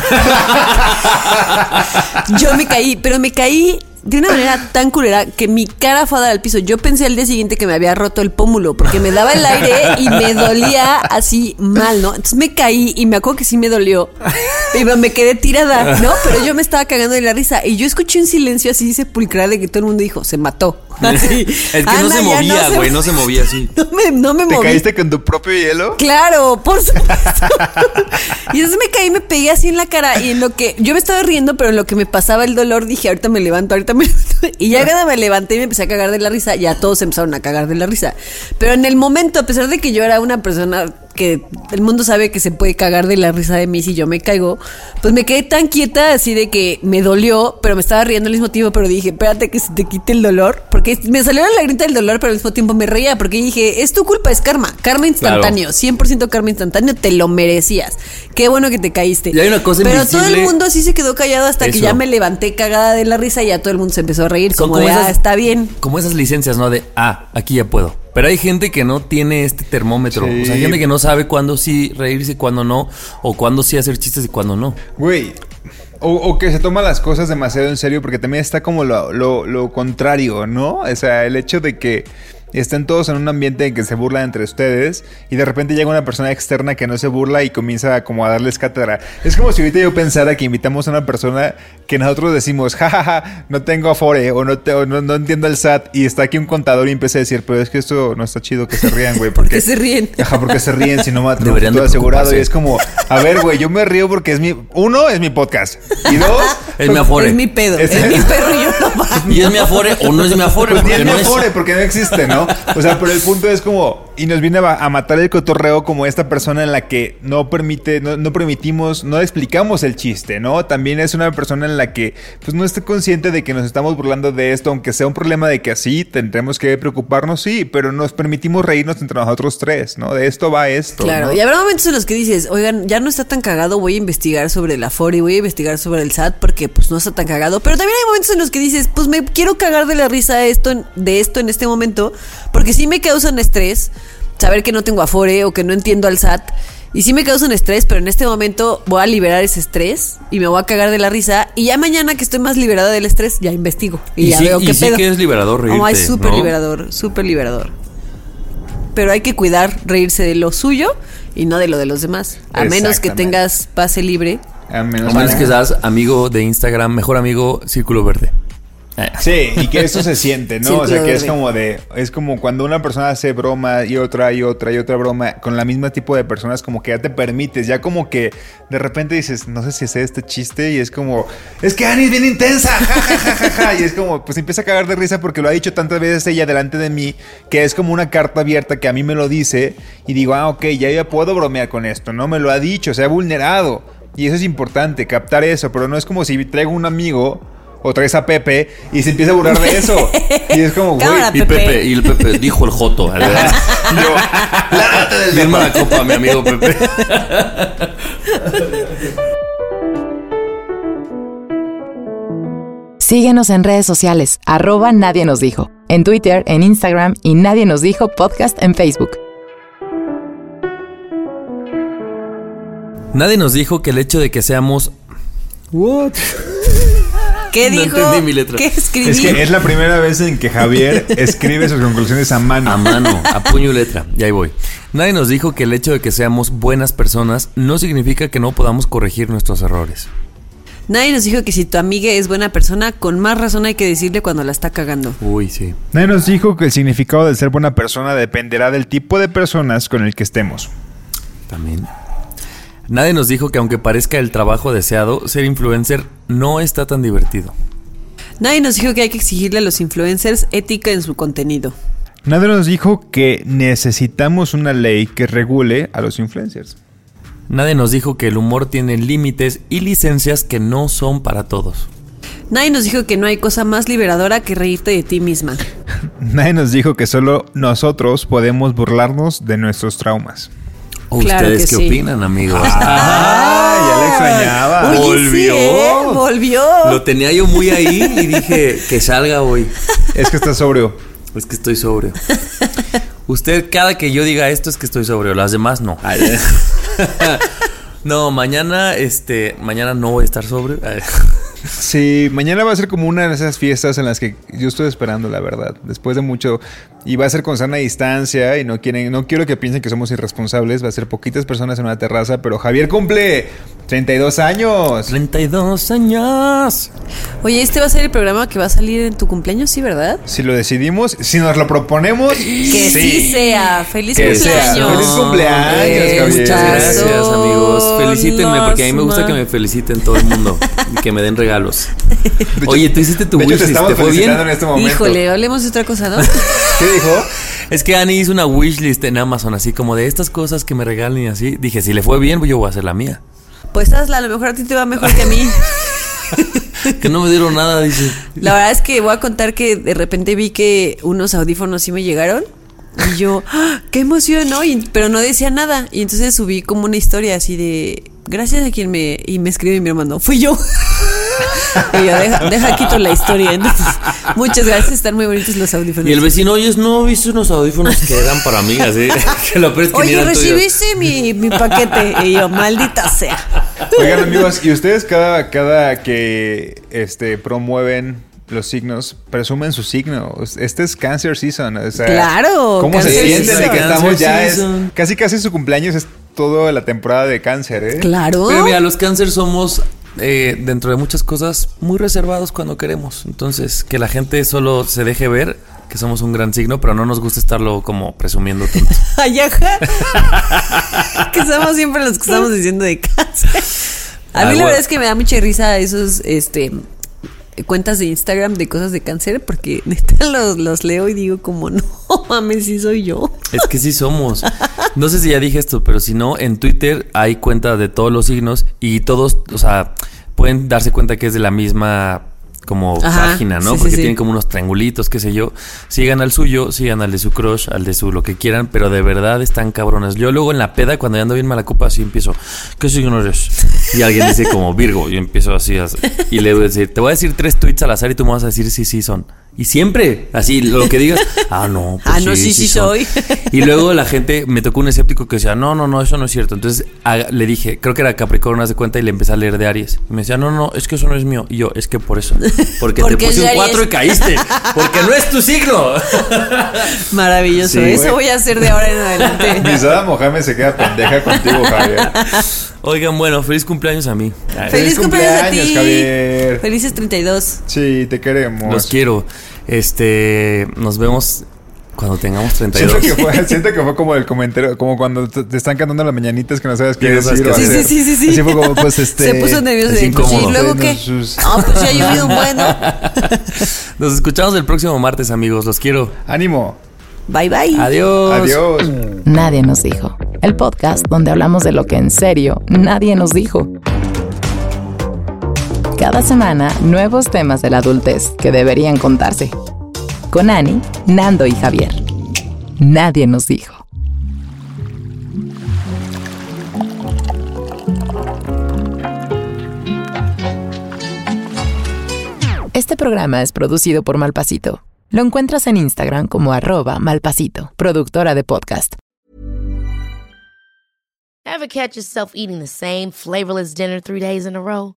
Yo me caí, pero me caí de una manera tan culera que mi cara fue a dar al piso. Yo pensé al día siguiente que me había roto el pómulo porque me daba el aire y me dolía así mal, ¿no? Entonces me caí y me acuerdo que sí me dolió. Y me quedé tirada, ¿no? Pero yo me estaba cagando de la risa y yo escuché un silencio así sepulcral de que todo el mundo dijo, se mató. Así. Es que no se movía, se- güey, no se movía así. No me, no me ¿Te moví. caíste con tu propio hielo? Claro, por supuesto. y entonces me caí, me pegué así en la cara y en lo que yo me estaba riendo, pero en lo que me pasaba el dolor dije, ahorita me levanto, ahorita Y ya cuando me levanté y me empecé a cagar de la risa, ya todos empezaron a cagar de la risa. Pero en el momento, a pesar de que yo era una persona que el mundo sabe que se puede cagar de la risa de mí si yo me caigo, pues me quedé tan quieta así de que me dolió, pero me estaba riendo al mismo tiempo, pero dije, espérate que se te quite el dolor, porque me salió la lagrita del dolor, pero al mismo tiempo me reía, porque dije, es tu culpa, es karma, karma instantáneo, 100% karma instantáneo, te lo merecías. Qué bueno que te caíste. Y hay una cosa Pero todo el mundo así se quedó callado hasta que ya me levanté cagada de la risa y ya todo el mundo se empezó a reír, Son como, como de, esas- ah, está bien. Como esas licencias, ¿no? De, ah, aquí ya puedo. Pero hay gente que no tiene este termómetro. Sí. O sea, hay gente que no sabe cuándo sí reírse y cuándo no. O cuándo sí hacer chistes y cuándo no. Güey. O, o que se toma las cosas demasiado en serio, porque también está como lo, lo- lo contrario, ¿no? O sea, el hecho de que estén todos en un ambiente en que se burlan entre ustedes y de repente llega una persona externa que no se burla y comienza como a darles cátedra. Es como si ahorita yo pensara que invitamos a una persona que nosotros decimos, jajaja, no tengo afore o no, te- o no, no entiendo el SAT y está aquí un contador y empieza a decir, pero es que esto no está chido que se rían, güey. ¿Por qué se ríen? Ajá, porque se ríen si no me Deberían todo asegurado. Y es como, a ver, güey, yo me río porque es mi. Uno, es mi podcast. Y dos, Es mi afore. Es mi pedo, Es- es, mi perro y yo no. ¿Y es mi afore o no es mi afore? pues Porque es mi es. afore porque no existe, ¿no? ¿No? O sea, pero el punto es como, y nos viene a, matar el cotorreo como esta persona en la que no permite, no, no permitimos, no explicamos el chiste, ¿no? También es una persona en la que, pues no está consciente de que nos estamos burlando de esto, aunque sea un problema de que así tendremos que preocuparnos, sí, pero nos permitimos reírnos entre nosotros tres, ¿no? De esto va esto. Claro, ¿no? y habrá momentos en los que dices, oigan, ya no está tan cagado, voy a investigar sobre el Afore y voy a investigar sobre el SAT porque pues no está tan cagado. Pero también hay momentos en los que dices, pues me quiero cagar de la risa de esto, de esto en este momento, porque sí me causan estrés saber que no tengo Afore o que no entiendo al SAT. Y sí me causan estrés, pero en este momento voy a liberar ese estrés y me voy a cagar de la risa. Y ya mañana que estoy más liberada del estrés, ya investigo. Y, Y ya sí- veo y qué sí pedo. que es liberador Oh, es reírte, súper ¿no? liberador, súper liberador. Pero hay que cuidar, reírse de lo suyo y no de lo de los demás. A menos que tengas pase libre. A A menos, menos que seas amigo de Instagram, mejor amigo, Círculo Verde. Sí, y que eso se siente, ¿no? Círculo o sea, que es como de, es como cuando una persona hace broma y otra y otra y otra broma con la misma tipo de personas, como que ya te permites, ya como que de repente dices, no sé si sé este chiste y es como, es que Annie es bien intensa, ja, ja, ja, ja, ja", y es como, pues empieza a cagar de risa porque lo ha dicho tantas veces ella delante de mí, que es como una carta abierta que a mí me lo dice y digo, ah, ok, ya ya puedo bromear con esto, ¿no? Me lo ha dicho, se ha vulnerado. Y eso es importante, captar eso, pero no es como si traigo un amigo o traes a Pepe y se empieza a burlar de eso. Y es como, güey, Y Pepe. Y el Pepe dijo el Joto. Yo, firma la copa, mi amigo Pepe. Síguenos en redes sociales, arroba Nadie nos dijo, en Twitter, en Instagram y Nadie nos dijo podcast en Facebook. Nadie nos dijo que el hecho de que seamos. ¿What? ¿Qué No dijo? entendí mi letra. ¿Qué escribí? es que es la primera vez en que Javier escribe sus conclusiones a mano. A mano, a puño y letra. Y ahí voy. Nadie nos dijo que el hecho de que seamos buenas personas no significa que no podamos corregir nuestros errores. Nadie nos dijo que si tu amiga es buena persona, con más razón hay que decirle cuando la está cagando. Uy, sí. Nadie nos dijo que el significado de ser buena persona dependerá del tipo de personas con el que estemos. También. Nadie nos dijo que aunque parezca el trabajo deseado, ser influencer no está tan divertido. Nadie nos dijo que hay que exigirle a los influencers ética en su contenido. Nadie nos dijo que necesitamos una ley que regule a los influencers. Nadie nos dijo que el humor tiene límites y licencias que no son para todos. Nadie nos dijo que no hay cosa más liberadora que reírte de ti misma. Nadie nos dijo que solo nosotros podemos burlarnos de nuestros traumas. ¿O Claro ¿Ustedes que qué sí. opinan, amigos? ¡Ah! Ya la extrañaba. Oye, sí, Volvió. ¿eh? Volvió. Lo tenía yo muy ahí y dije que salga hoy. Es que está sobrio. Es que estoy sobrio. Usted, cada que yo diga esto es que estoy sobrio, las demás no. No, mañana, este, mañana no voy a estar sobrio. Sí, mañana va a ser como una de esas fiestas en las que yo estoy esperando, la verdad. Después de mucho. Y va a ser con sana distancia. Y no quieren, no quiero que piensen que somos irresponsables. Va a ser poquitas personas en una terraza. Pero Javier cumple 32 años. 32 años. Oye, este va a ser el programa que va a salir en tu cumpleaños, ¿sí, verdad? Si lo decidimos, si nos lo proponemos, Que sí, sea. ¡Feliz Que sea. cumpleaños! Feliz cumpleaños, Javier. Muchas gracias, amigos. Felicítenme porque a mí me gusta que me feliciten todo el mundo y que me den regalos. Hecho- Oye, tú hiciste tu de te wishlist, estamos ¿te fue bien? en este momento. Híjole, hablemos de otra cosa, ¿no? ¿Qué dijo? Es que Ani hizo una wishlist en Amazon, así como de estas cosas que me regalen y así. Dije, si le fue bien, pues yo voy a hacer la mía. Pues hazla, a lo mejor a ti te va mejor que a mí. Que no me dieron nada, dice. La verdad es que voy a contar que de repente vi que unos audífonos sí me llegaron. Y yo, ¡ah! ¡qué emoción! ¿no? Y- pero no decía nada. Y entonces subí como una historia así de, gracias a quien me... Y me escribe mi hermano, fui yo. y yo, deja, deja quito la historia. Entonces, muchas gracias, están muy bonitos los audífonos. Y el vecino, oye, no viste unos audífonos que eran para mí, así. que lo peor es que Oye, recibiste mi, mi paquete. Y yo, maldita sea. Oigan, amigos, y ustedes cada, cada que este, promueven los signos, presumen su signo. Este es Cancer Season. O sea, Claro, ¿Cómo se sienten de que estamos ya? Es, casi, casi su cumpleaños es toda la temporada de cáncer, ¿eh? Claro. Pero mira, los cáncer somos, eh, dentro de muchas cosas, muy reservados cuando queremos. Entonces, que la gente solo se deje ver que somos un gran signo, pero no nos gusta estarlo como presumiendo tanto. Ay, ajá. que somos siempre los que estamos diciendo de cáncer. A Ah, mí la bueno. verdad es que me da mucha risa esos este cuentas de Instagram de cosas de cáncer porque neta los, los leo y digo como no. mames, sí soy yo. Es que sí somos. No sé si ya dije esto, pero si no, en Twitter hay cuentas de todos los signos y todos, o sea, pueden darse cuenta que es de la misma como Ajá, página, ¿no? sí, Porque sí. tienen como unos triangulitos, qué sé yo. Sigan al suyo, sigan al de su crush, al de su lo que quieran, pero de verdad están cabrones. Yo luego en la peda, cuando ya ando bien mala copa, así empiezo, ¿qué signo eres? Y alguien dice como Virgo, y yo empiezo así, así, y le voy a decir, te voy a decir tres tweets al azar y tú me vas a decir sí, sí son. Y siempre, así, lo que digas, ah, no, pues Ah, no, sí, sí soy. Y luego la gente, me tocó un escéptico que decía, no, no, no, eso no es cierto. Entonces a- le dije, creo que era Capricornio, haz de cuenta, y le empecé a leer de Aries. Y me decía, no, no, es que eso no es mío. Y yo, es que por eso. Porque, Porque te puse un 4 y caíste. Porque no es tu signo. Maravilloso. Sí, Eso voy a hacer de ahora en adelante. Misada Mohamed se queda pendeja contigo, Javier. Oigan, bueno, feliz cumpleaños a mí. Feliz cumpleaños a cumpleaños, ti. Javier. Felices 32. Sí, te queremos. Los quiero. Este, nos vemos cuando tengamos Siento 32. que, fue, siento que fue como el comentario, como cuando te te están cantando las mañanitas que no sabes qué Que no sabes decir. o hacer. Sí, sí, sí, sí. Así fue como, pues, este... Se puso nervioso. es de, pues, incómodo. ¿Y luego qué? Ah, pues ya ha llovido un bueno. Nos escuchamos el próximo martes, amigos. Los quiero. Ánimo. Bye, bye. Adiós. Adiós. Nadie nos dijo. El podcast donde hablamos de lo que en serio nadie nos dijo. Cada semana, nuevos temas de la adultez que deberían contarse. Con Ani, Nando y Javier. Nadie nos dijo. Este programa es producido por Malpasito. Lo encuentras en Instagram como arroba malpasito, productora de podcast. Ever catch yourself eating the same flavorless dinner three days in a row?